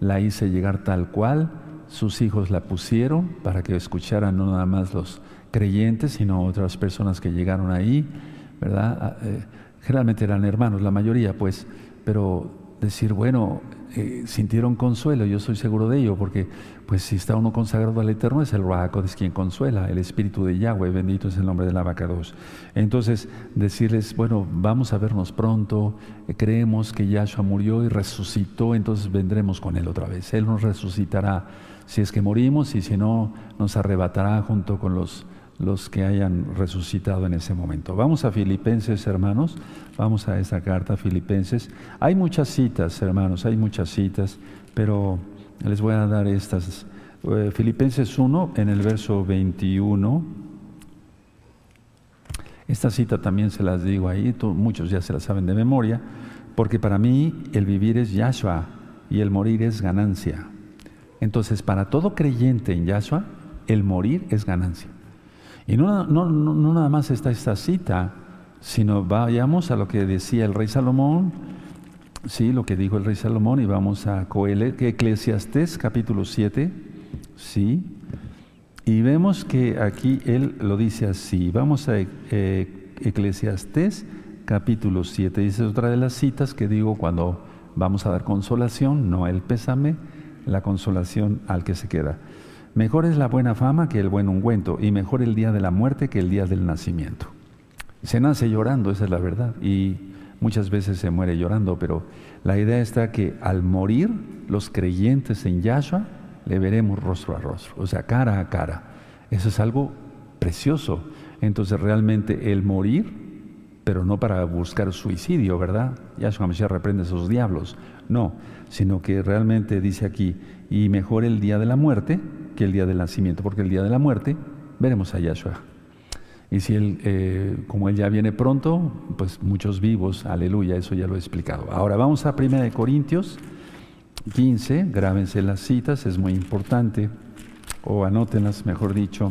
la hice llegar tal cual, sus hijos la pusieron para que escucharan no nada más los creyentes, sino otras personas que llegaron ahí, ¿verdad? Ah, eh, generalmente eran hermanos, la mayoría, pues, pero decir, bueno, eh, sintieron consuelo, yo estoy seguro de ello, porque pues si está uno consagrado al Eterno es el es quien consuela, el Espíritu de Yahweh, bendito es el nombre del abacados. Entonces, decirles, bueno, vamos a vernos pronto, creemos que Yahshua murió y resucitó, entonces vendremos con Él otra vez. Él nos resucitará si es que morimos y si no, nos arrebatará junto con los los que hayan resucitado en ese momento. Vamos a Filipenses, hermanos, vamos a esta carta, Filipenses. Hay muchas citas, hermanos, hay muchas citas, pero les voy a dar estas. Eh, Filipenses 1, en el verso 21. Esta cita también se las digo ahí, muchos ya se la saben de memoria, porque para mí el vivir es Yahshua y el morir es ganancia. Entonces, para todo creyente en Yahshua, el morir es ganancia. Y no, no, no, nada más está esta cita, sino vayamos a lo que decía el rey Salomón, sí, lo que dijo el rey Salomón, y vamos a Eclesiastés capítulo 7, sí, y vemos que aquí él lo dice así. Vamos a eh, Eclesiastés capítulo 7, dice otra de las citas que digo cuando vamos a dar consolación, no el pésame, la consolación al que se queda. Mejor es la buena fama que el buen ungüento, y mejor el día de la muerte que el día del nacimiento. Se nace llorando, esa es la verdad, y muchas veces se muere llorando, pero la idea está que al morir los creyentes en Yahshua le veremos rostro a rostro, o sea, cara a cara. Eso es algo precioso. Entonces realmente el morir, pero no para buscar suicidio, ¿verdad? Yahshua Mashiach reprende a esos diablos, no, sino que realmente dice aquí, y mejor el día de la muerte que el día del nacimiento, porque el día de la muerte veremos a Yahshua. Y si él, eh, como él ya viene pronto, pues muchos vivos, aleluya, eso ya lo he explicado. Ahora vamos a 1 Corintios 15, grábense las citas, es muy importante, o anótenlas, mejor dicho.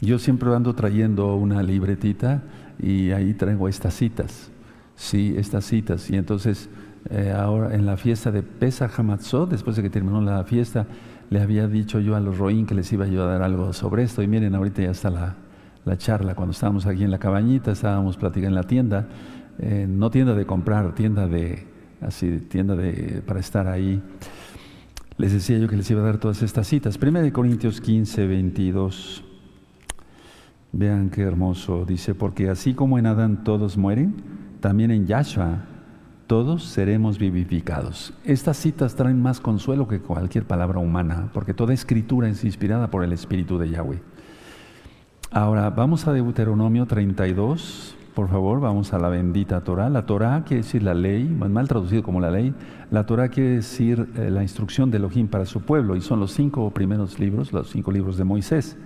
Yo siempre ando trayendo una libretita y ahí traigo estas citas, sí, estas citas. Y entonces, eh, ahora en la fiesta de Pesach después de que terminó la fiesta, le había dicho yo a los Roín que les iba yo a dar algo sobre esto. Y miren, ahorita ya está la, charla. Cuando estábamos aquí en la cabañita, estábamos platicando en la tienda, eh, no tienda de comprar, tienda de, así, tienda de, para estar ahí. Les decía yo que les iba a dar todas estas citas. Primera de Corintios 15, 22. Vean qué hermoso. Dice, porque así como en Adán todos mueren, también en Yahshua todos seremos vivificados. Estas citas traen más consuelo que cualquier palabra humana, porque toda escritura es inspirada por el Espíritu de Yahweh. Ahora, vamos a Deuteronomio 32, por favor, vamos a la bendita Torah. La Torah quiere decir la ley, mal traducido como la ley. La Torah quiere decir eh, la instrucción de Elohim para su pueblo, y son los cinco primeros libros, los cinco libros de Moisés,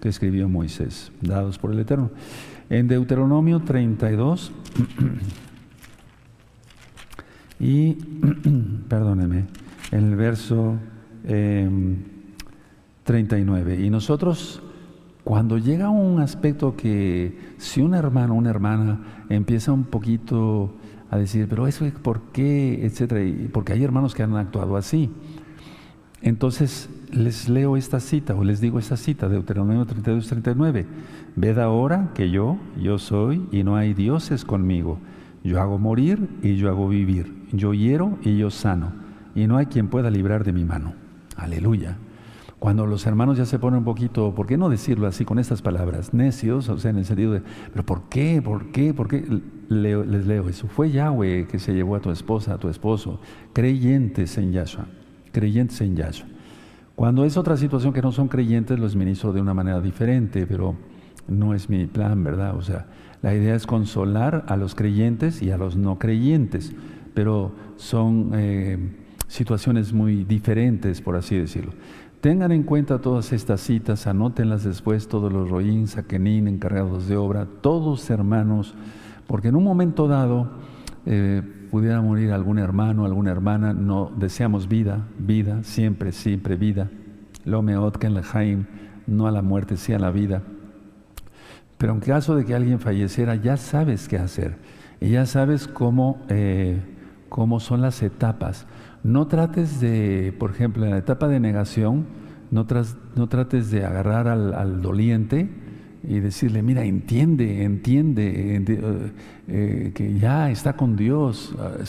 que escribió Moisés, dados por el Eterno. En Deuteronomio 32, Y, perdóneme, el verso 39. Em, y nosotros, cuando llega un aspecto que si un hermano una hermana empieza un poquito a decir, pero eso es por qué, etcétera, porque hay hermanos que han actuado así. Entonces les leo esta cita o les digo esta cita, Deuteronomio 32, 39. Ved ahora que yo, yo soy y no hay dioses conmigo. Yo hago morir y yo hago vivir. Yo hiero y yo sano. Y no hay quien pueda librar de mi mano. Aleluya. Cuando los hermanos ya se ponen un poquito, ¿por qué no decirlo así con estas palabras? Necios, o sea, en el sentido de, ¿pero por qué? ¿Por qué? ¿Por qué? les leo eso. Fue Yahweh que se llevó a tu esposa, a tu esposo, creyentes en Yahshua, creyentes en Yahshua. Cuando es otra situación que no son creyentes, los ministro de una manera diferente, pero no es mi plan, ¿verdad? O sea, la idea es consolar a los creyentes y a los no creyentes, pero son eh, situaciones muy diferentes, por así decirlo. Tengan en cuenta todas estas citas, anótenlas después, todos los roín, saquenín, encargados de obra, todos hermanos, porque en un momento dado eh, pudiera morir algún hermano, alguna hermana, no deseamos vida, vida, siempre, siempre vida. Lo meotken lejaim, no a la muerte, sí a la vida. Pero en caso de que alguien falleciera, ya sabes qué hacer y ya sabes cómo, eh, cómo son las etapas. No trates de, por ejemplo, en la etapa de negación, no, trates de agarrar al, doliente y decirle, mira, entiende, entiende, eh, eh, que ya está con Dios, ah,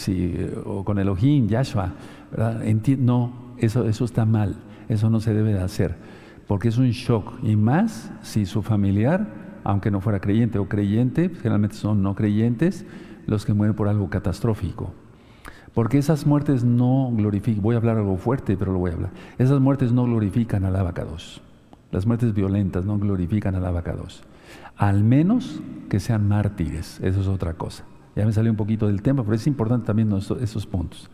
o con Elohim, Yahshua. no, eso, eso está mal, eso no se debe de hacer, porque es un shock, y más si su familiar aunque no fuera creyente o creyente, generalmente son no creyentes los que mueren por algo catastrófico. Porque esas muertes no glorifican, voy a hablar algo fuerte, pero lo voy a hablar. Esas muertes no glorifican al abacados. Las muertes violentas no glorifican al abacados. Al menos que sean mártires, eso es otra cosa. Ya me salió un poquito del tema, pero es importante también esos puntos.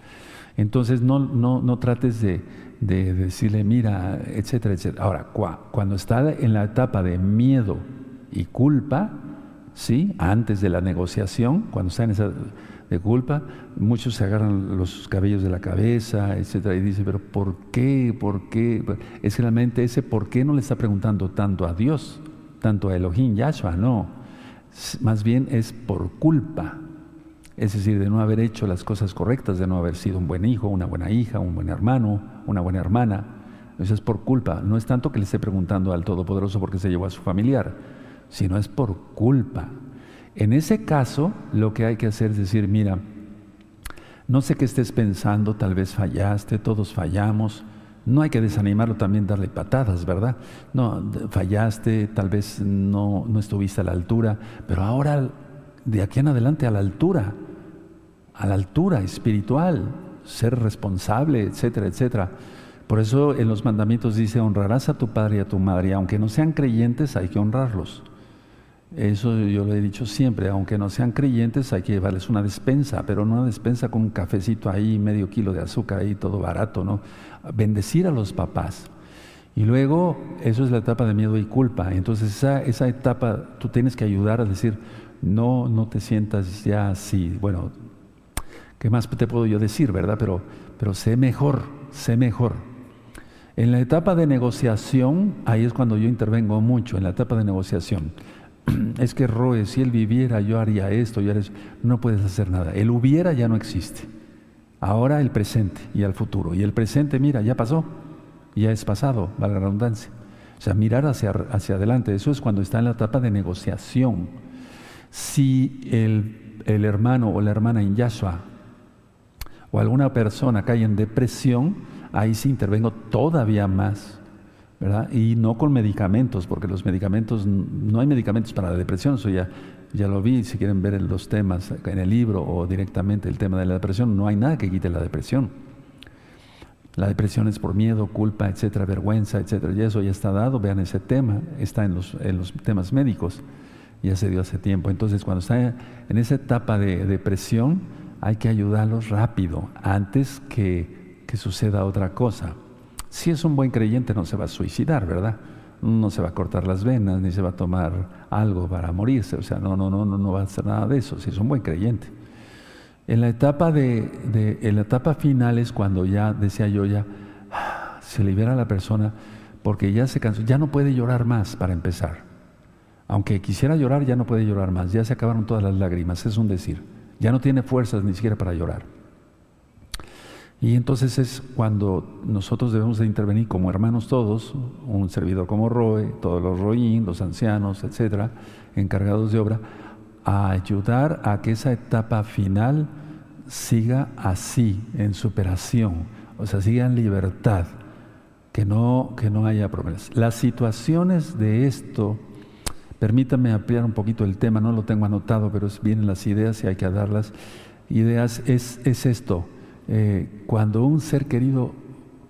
Entonces no, no, no trates de, de, decirle, mira, etcétera, etcétera. Ahora, cuando está en la etapa de miedo, y culpa, ¿sí? Antes de la negociación, cuando están en esa de culpa, muchos se agarran los cabellos de la cabeza, etcétera, y dicen, pero ¿por qué? ¿Por qué? Es realmente ese por qué no le está preguntando tanto a Dios, tanto a Elohim, Yahshua, no. Más bien es por culpa. Es decir, de no haber hecho las cosas correctas, de no haber sido un buen hijo, una buena hija, un buen hermano, una buena hermana. Eso es por culpa. No es tanto que le esté preguntando al Todopoderoso porque se llevó a su familiar sino es por culpa. En ese caso, lo que hay que hacer es decir, mira, no sé qué estés pensando, tal vez fallaste, todos fallamos, No hay que desanimarlo también, darle patadas, ¿verdad? No, fallaste, tal vez no, no estuviste a la altura, pero ahora, de aquí en adelante, a la altura, a la altura espiritual, ser responsable, etcétera, etcétera. Por eso en los mandamientos dice, honrarás a tu padre y a tu madre, aunque no sean creyentes, hay que honrarlos. Eso yo lo he dicho siempre, aunque no sean creyentes hay que llevarles una despensa, pero no una despensa con un cafecito ahí, medio kilo de azúcar ahí, todo barato, ¿no? Bendecir a los papás. Y luego, eso es la etapa de miedo y culpa. Entonces, esa, esa etapa tú tienes que ayudar a decir, no, no te sientas ya así. Bueno, ¿qué más te puedo yo decir, verdad? Pero, pero sé mejor, sé mejor. En la etapa de negociación, ahí es cuando yo intervengo mucho, en la etapa de negociación. es que Roe, si él viviera, yo haría esto, yo haría eso. No puedes hacer nada. El hubiera ya no existe. Ahora el presente y el futuro. Y el presente, mira, ya pasó, ya es pasado, valga la redundancia. O sea, mirar hacia, hacia adelante, eso es cuando está en la etapa de negociación. Si el, el hermano o la hermana en Yahshua o alguna persona cae en depresión, ahí sí intervengo todavía más y no con medicamentos, porque los medicamentos, no hay medicamentos para la depresión, eso ya, ya lo vi, si quieren ver los temas en el libro o directamente el tema de la depresión, no hay nada que quite la depresión. La depresión es por miedo, culpa, etcétera, vergüenza, etcétera, y eso ya está dado, vean ese tema, está en los, en los temas médicos, ya se dio hace tiempo. Entonces, cuando está en esa etapa de depresión, hay que ayudarlos rápido, antes que, que suceda otra cosa. Si es un buen creyente no se va a suicidar, ¿verdad? No se va a cortar las venas, ni se va a tomar algo para morirse. O sea, no, no, no, no, va a hacer nada de eso, si es un buen creyente. En la etapa, de, en la etapa final es cuando ya, decía yo, ya se libera la persona porque ya se cansó, ya no puede llorar más para empezar. Aunque quisiera llorar, ya no puede llorar más, ya se acabaron todas las lágrimas, es un decir. Ya no tiene fuerzas ni siquiera para llorar. Y entonces es cuando nosotros debemos de intervenir como hermanos todos, un servidor como Roe, todos los Roín, los ancianos, etcétera, encargados de obra, a ayudar a que esa etapa final siga así, en superación, o sea, siga en libertad, que no, que no haya problemas. Las situaciones de esto, permítanme ampliar un poquito el tema, no lo tengo anotado, pero vienen las ideas y hay que darlas. Ideas es, es esto eh, cuando un ser querido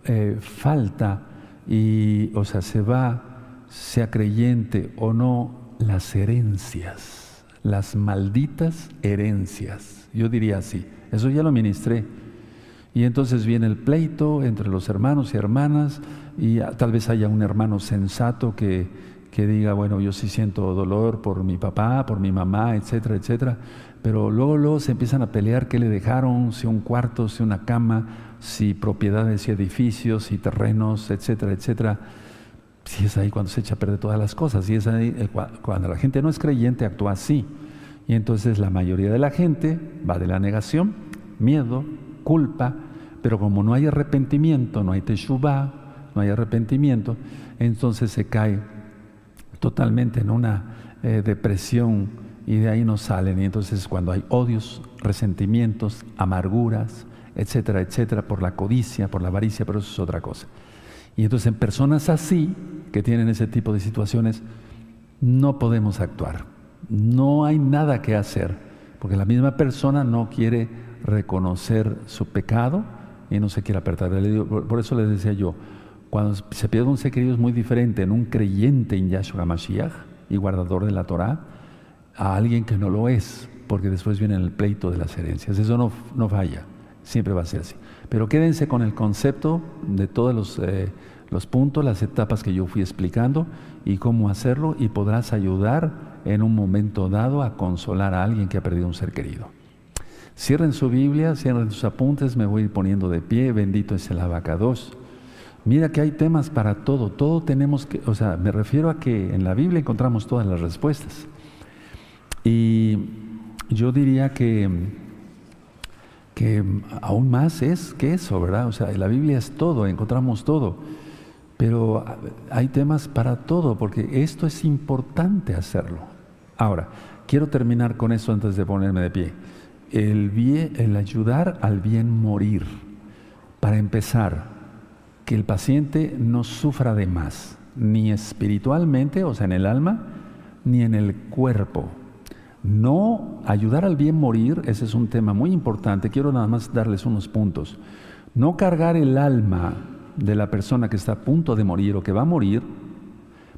eh, falta y, o sea, se va, sea creyente o no, las herencias, las malditas herencias, yo diría así, eso ya lo ministré. Y entonces viene el pleito entre los hermanos y hermanas y tal vez haya un hermano sensato que, que diga, bueno, yo sí siento dolor por mi papá, por mi mamá, etcétera, etcétera, pero luego, luego se empiezan a pelear qué le dejaron, si un cuarto, si una cama, si propiedades, si edificios, si terrenos, etcétera, etcétera. Si es ahí cuando se echa a perder todas las cosas, y es ahí cuando la gente no es creyente actúa así. Y entonces la mayoría de la gente va de la negación, miedo, culpa, pero como no hay arrepentimiento, no hay teshuvah, no hay arrepentimiento, entonces se cae totalmente en una eh, depresión y de ahí no salen. Y entonces cuando hay odios, resentimientos, amarguras, etcétera, etcétera, por la codicia, por la avaricia, pero eso es otra cosa. Y entonces en personas así, que tienen ese tipo de situaciones, no podemos actuar. No hay nada que hacer, porque la misma persona no quiere reconocer su pecado y no se quiere apertar. Por eso les decía yo, cuando se pierde un ser querido es muy diferente en un creyente en Yahshua y guardador de la Torah a alguien que no lo es, porque después viene el pleito de las herencias. Eso no, no falla, siempre va a ser así. Pero quédense con el concepto de todos los, eh, los puntos, las etapas que yo fui explicando y cómo hacerlo y podrás ayudar en un momento dado a consolar a alguien que ha perdido un ser querido. Cierren su Biblia, cierren sus apuntes, me voy a ir poniendo de pie, bendito es el abacados. Mira que hay temas para todo, todo tenemos que, o sea, me refiero a que en la Biblia encontramos todas las respuestas. Y yo diría que, que aún más es que eso, ¿verdad? O sea, la Biblia es todo, encontramos todo. Pero hay temas para todo, porque esto es importante hacerlo. Ahora, quiero terminar con eso antes de ponerme de pie. El, bien, el ayudar al bien morir. Para empezar, que el paciente no sufra de más, ni espiritualmente, o sea, en el alma, ni en el cuerpo. No ayudar al bien morir, ese es un tema muy importante. Quiero nada más darles unos puntos. No cargar el alma de la persona que está a punto de morir o que va a morir,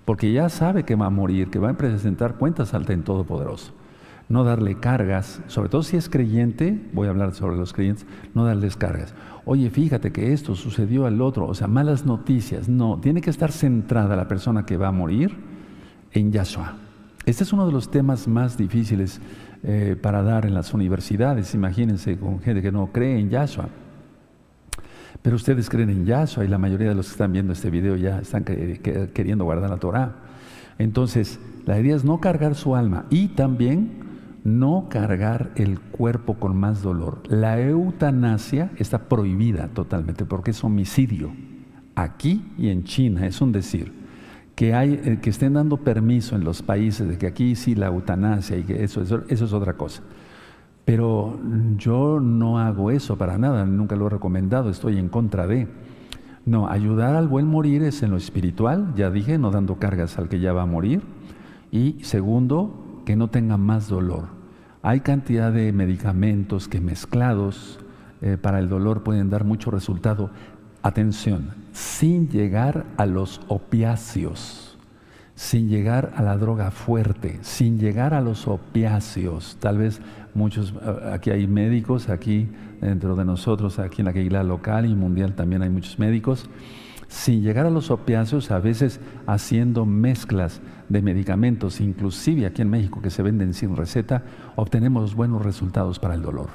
porque ya sabe que va a morir, que va a presentar cuentas alta en Todopoderoso. No darle cargas, sobre todo si es creyente, voy a hablar sobre los creyentes, no darles cargas. Oye, fíjate que esto sucedió al otro, o sea, malas noticias. No, tiene que estar centrada la persona que va a morir en Yahshua. Este es uno de los temas más difíciles eh, para dar en las universidades. Imagínense con gente que no cree en Yahshua. Pero ustedes creen en Yahshua y la mayoría de los que están viendo este video ya están queriendo guardar la Torah. Entonces, la idea es no cargar su alma y también no cargar el cuerpo con más dolor. La eutanasia está prohibida totalmente porque es homicidio. Aquí y en China es un decir que, hay, eh, que estén dando permiso en los países de que aquí sí la eutanasia y que eso, eso, es otra cosa. Pero yo no hago eso para nada, nunca lo he recomendado, estoy en contra de. No, ayudar al buen morir es en lo espiritual, ya dije, no dando cargas al que ya va a morir. Y segundo, que no tenga más dolor. Hay cantidad de medicamentos que mezclados eh, para el dolor pueden dar mucho resultado. Atención, sin llegar a los opiáceos, sin llegar a la droga fuerte, sin llegar a los opiáceos. Tal vez muchos, aquí hay médicos, aquí dentro de nosotros, aquí en la isla local y mundial también hay muchos médicos, sin llegar a los opiáceos, a veces haciendo mezclas de medicamentos, inclusive aquí en México que se venden sin receta, obtenemos buenos resultados para el dolor.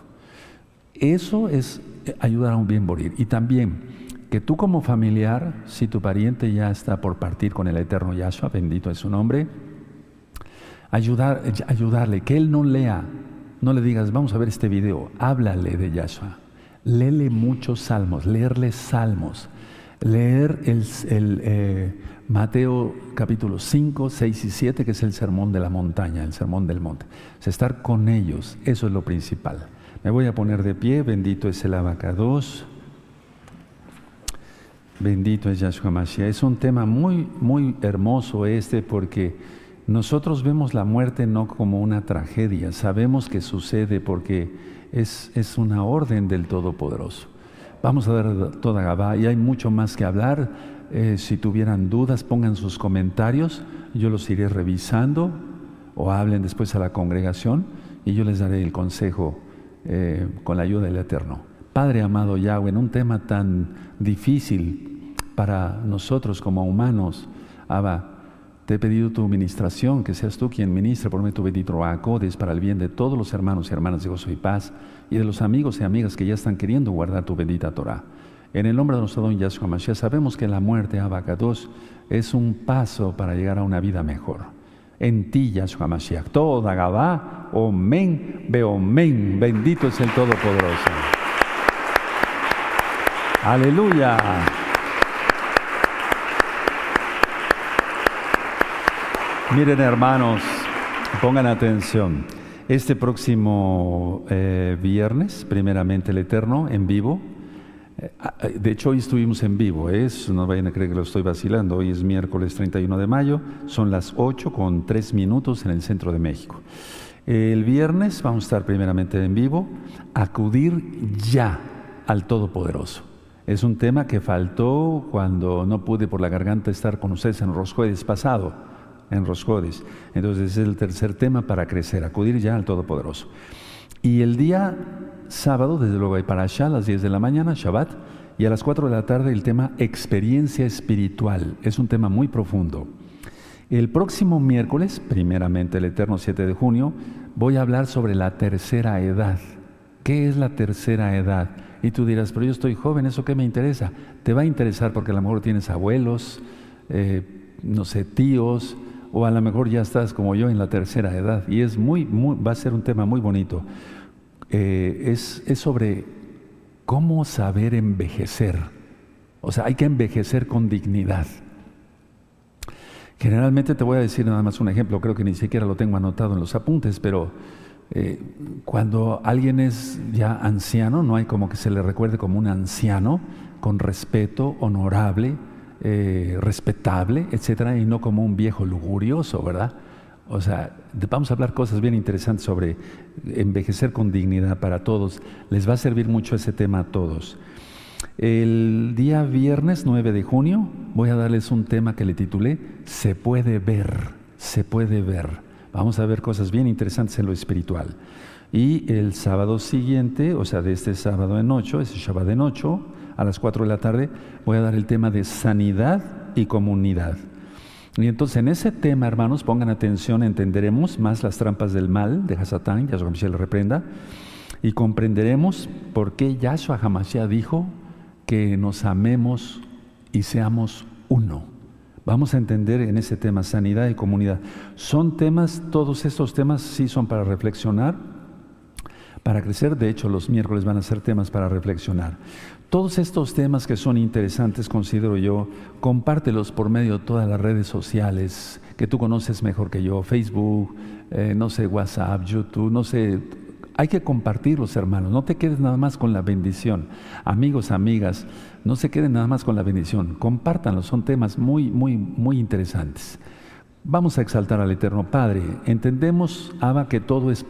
Eso es ayudar a un bien morir. Y también que tú como familiar, si tu pariente ya está por partir con el eterno Yahshua, bendito es su nombre, ayudar, ayudarle, que él no lea, no le digas, vamos a ver este video, háblale de Yahshua, léele muchos salmos, leerle salmos, leer el, eh, Mateo capítulo 5, 6 y 7, que es el sermón de la montaña, el sermón del monte. Estar con ellos, eso es lo principal. Me voy a poner de pie, bendito es el abacados. Bendito es Yahshua Mashiach. Es un tema muy, muy hermoso este porque nosotros vemos la muerte no como una tragedia, sabemos que sucede porque es, es una orden del Todopoderoso. Vamos a ver toda Gabá y hay mucho más que hablar. Eh, si tuvieran dudas, pongan sus comentarios, yo los iré revisando o hablen después a la congregación y yo les daré el consejo eh, con la ayuda del Eterno. Padre amado Yahweh, en un tema tan difícil para nosotros como humanos, Abba, te he pedido tu ministración, que seas tú quien ministre por de tu bendito acodes para el bien de todos los hermanos y hermanas de gozo y paz y de los amigos y amigas que ya están queriendo guardar tu bendita Torah. En el nombre de nuestro don Yahshua Mashiach, sabemos que la muerte, Abacados, es un paso para llegar a una vida mejor. En ti, Yahshua Mashiach, toda Gabá, Omen, Beomen, bendito es el Todopoderoso. Aleluya. Miren hermanos, pongan atención. Este próximo eh, viernes, primeramente el Eterno, en vivo. Eh, eh, de hecho, hoy estuvimos en vivo, es, no vayan a creer que lo estoy vacilando. Hoy es miércoles 31 de mayo, son las 8 con 3 minutos en el centro de México. El viernes vamos a estar primeramente en vivo, acudir ya al Todopoderoso. Es un tema que faltó cuando no pude por la garganta estar con ustedes en los jueves pasado, en Rosjodis. Entonces es el tercer tema para crecer, acudir ya al Todopoderoso. Y el día sábado, desde luego hay para allá a las 10 de la mañana, Shabbat, y a las 4 de la tarde el tema experiencia espiritual. Es un tema muy profundo. El próximo miércoles, primeramente el eterno 7 de junio, voy a hablar sobre la tercera edad. ¿Qué es la tercera edad? Y tú dirás, pero yo estoy joven, ¿eso qué me interesa? Te va a interesar porque a lo mejor tienes abuelos, eh, no sé, tíos, o a lo mejor ya estás como yo en la tercera edad. Y es muy, va a ser un tema muy bonito. Eh, es sobre cómo saber envejecer. O sea, hay que envejecer con dignidad. Generalmente te voy a decir nada más un ejemplo, creo que ni siquiera lo tengo anotado en los apuntes, pero Eh, cuando alguien es ya anciano, no hay como que se le recuerde como un anciano, con respeto, honorable, eh, respetable, etcétera, y no como un viejo lujurioso, ¿verdad? O sea, vamos a hablar cosas bien interesantes sobre envejecer con dignidad para todos. Les va a servir mucho ese tema a todos. El día viernes 9 de junio voy a darles un tema que le titulé Se puede ver, se puede ver. Vamos a ver cosas bien interesantes en lo espiritual. Y el sábado siguiente, o sea, de este sábado en 8, ese Shabbat en 8, a las 4 de la tarde, voy a dar el tema de sanidad y comunidad. Y entonces en ese tema, hermanos, pongan atención, entenderemos más las trampas del mal de Hasatán, Yahshua Mashiach le reprenda, y comprenderemos por qué Yahshua Hamashiach dijo que nos amemos y seamos uno. Vamos a entender en ese tema sanidad y comunidad. Son temas, todos estos temas sí son para reflexionar, para crecer. De hecho, los miércoles van a ser temas para reflexionar. Todos estos temas que son interesantes, considero yo, compártelos por medio de todas las redes sociales que tú conoces mejor que yo, Facebook, eh, no sé, WhatsApp, YouTube, no sé. Hay que compartirlos, hermanos. No te quedes nada más con la bendición. Amigos, amigas, no se queden nada más con la bendición. Compártanlos. Son temas muy, muy, muy interesantes. Vamos a exaltar al Eterno Padre. Entendemos, Abba, que todo es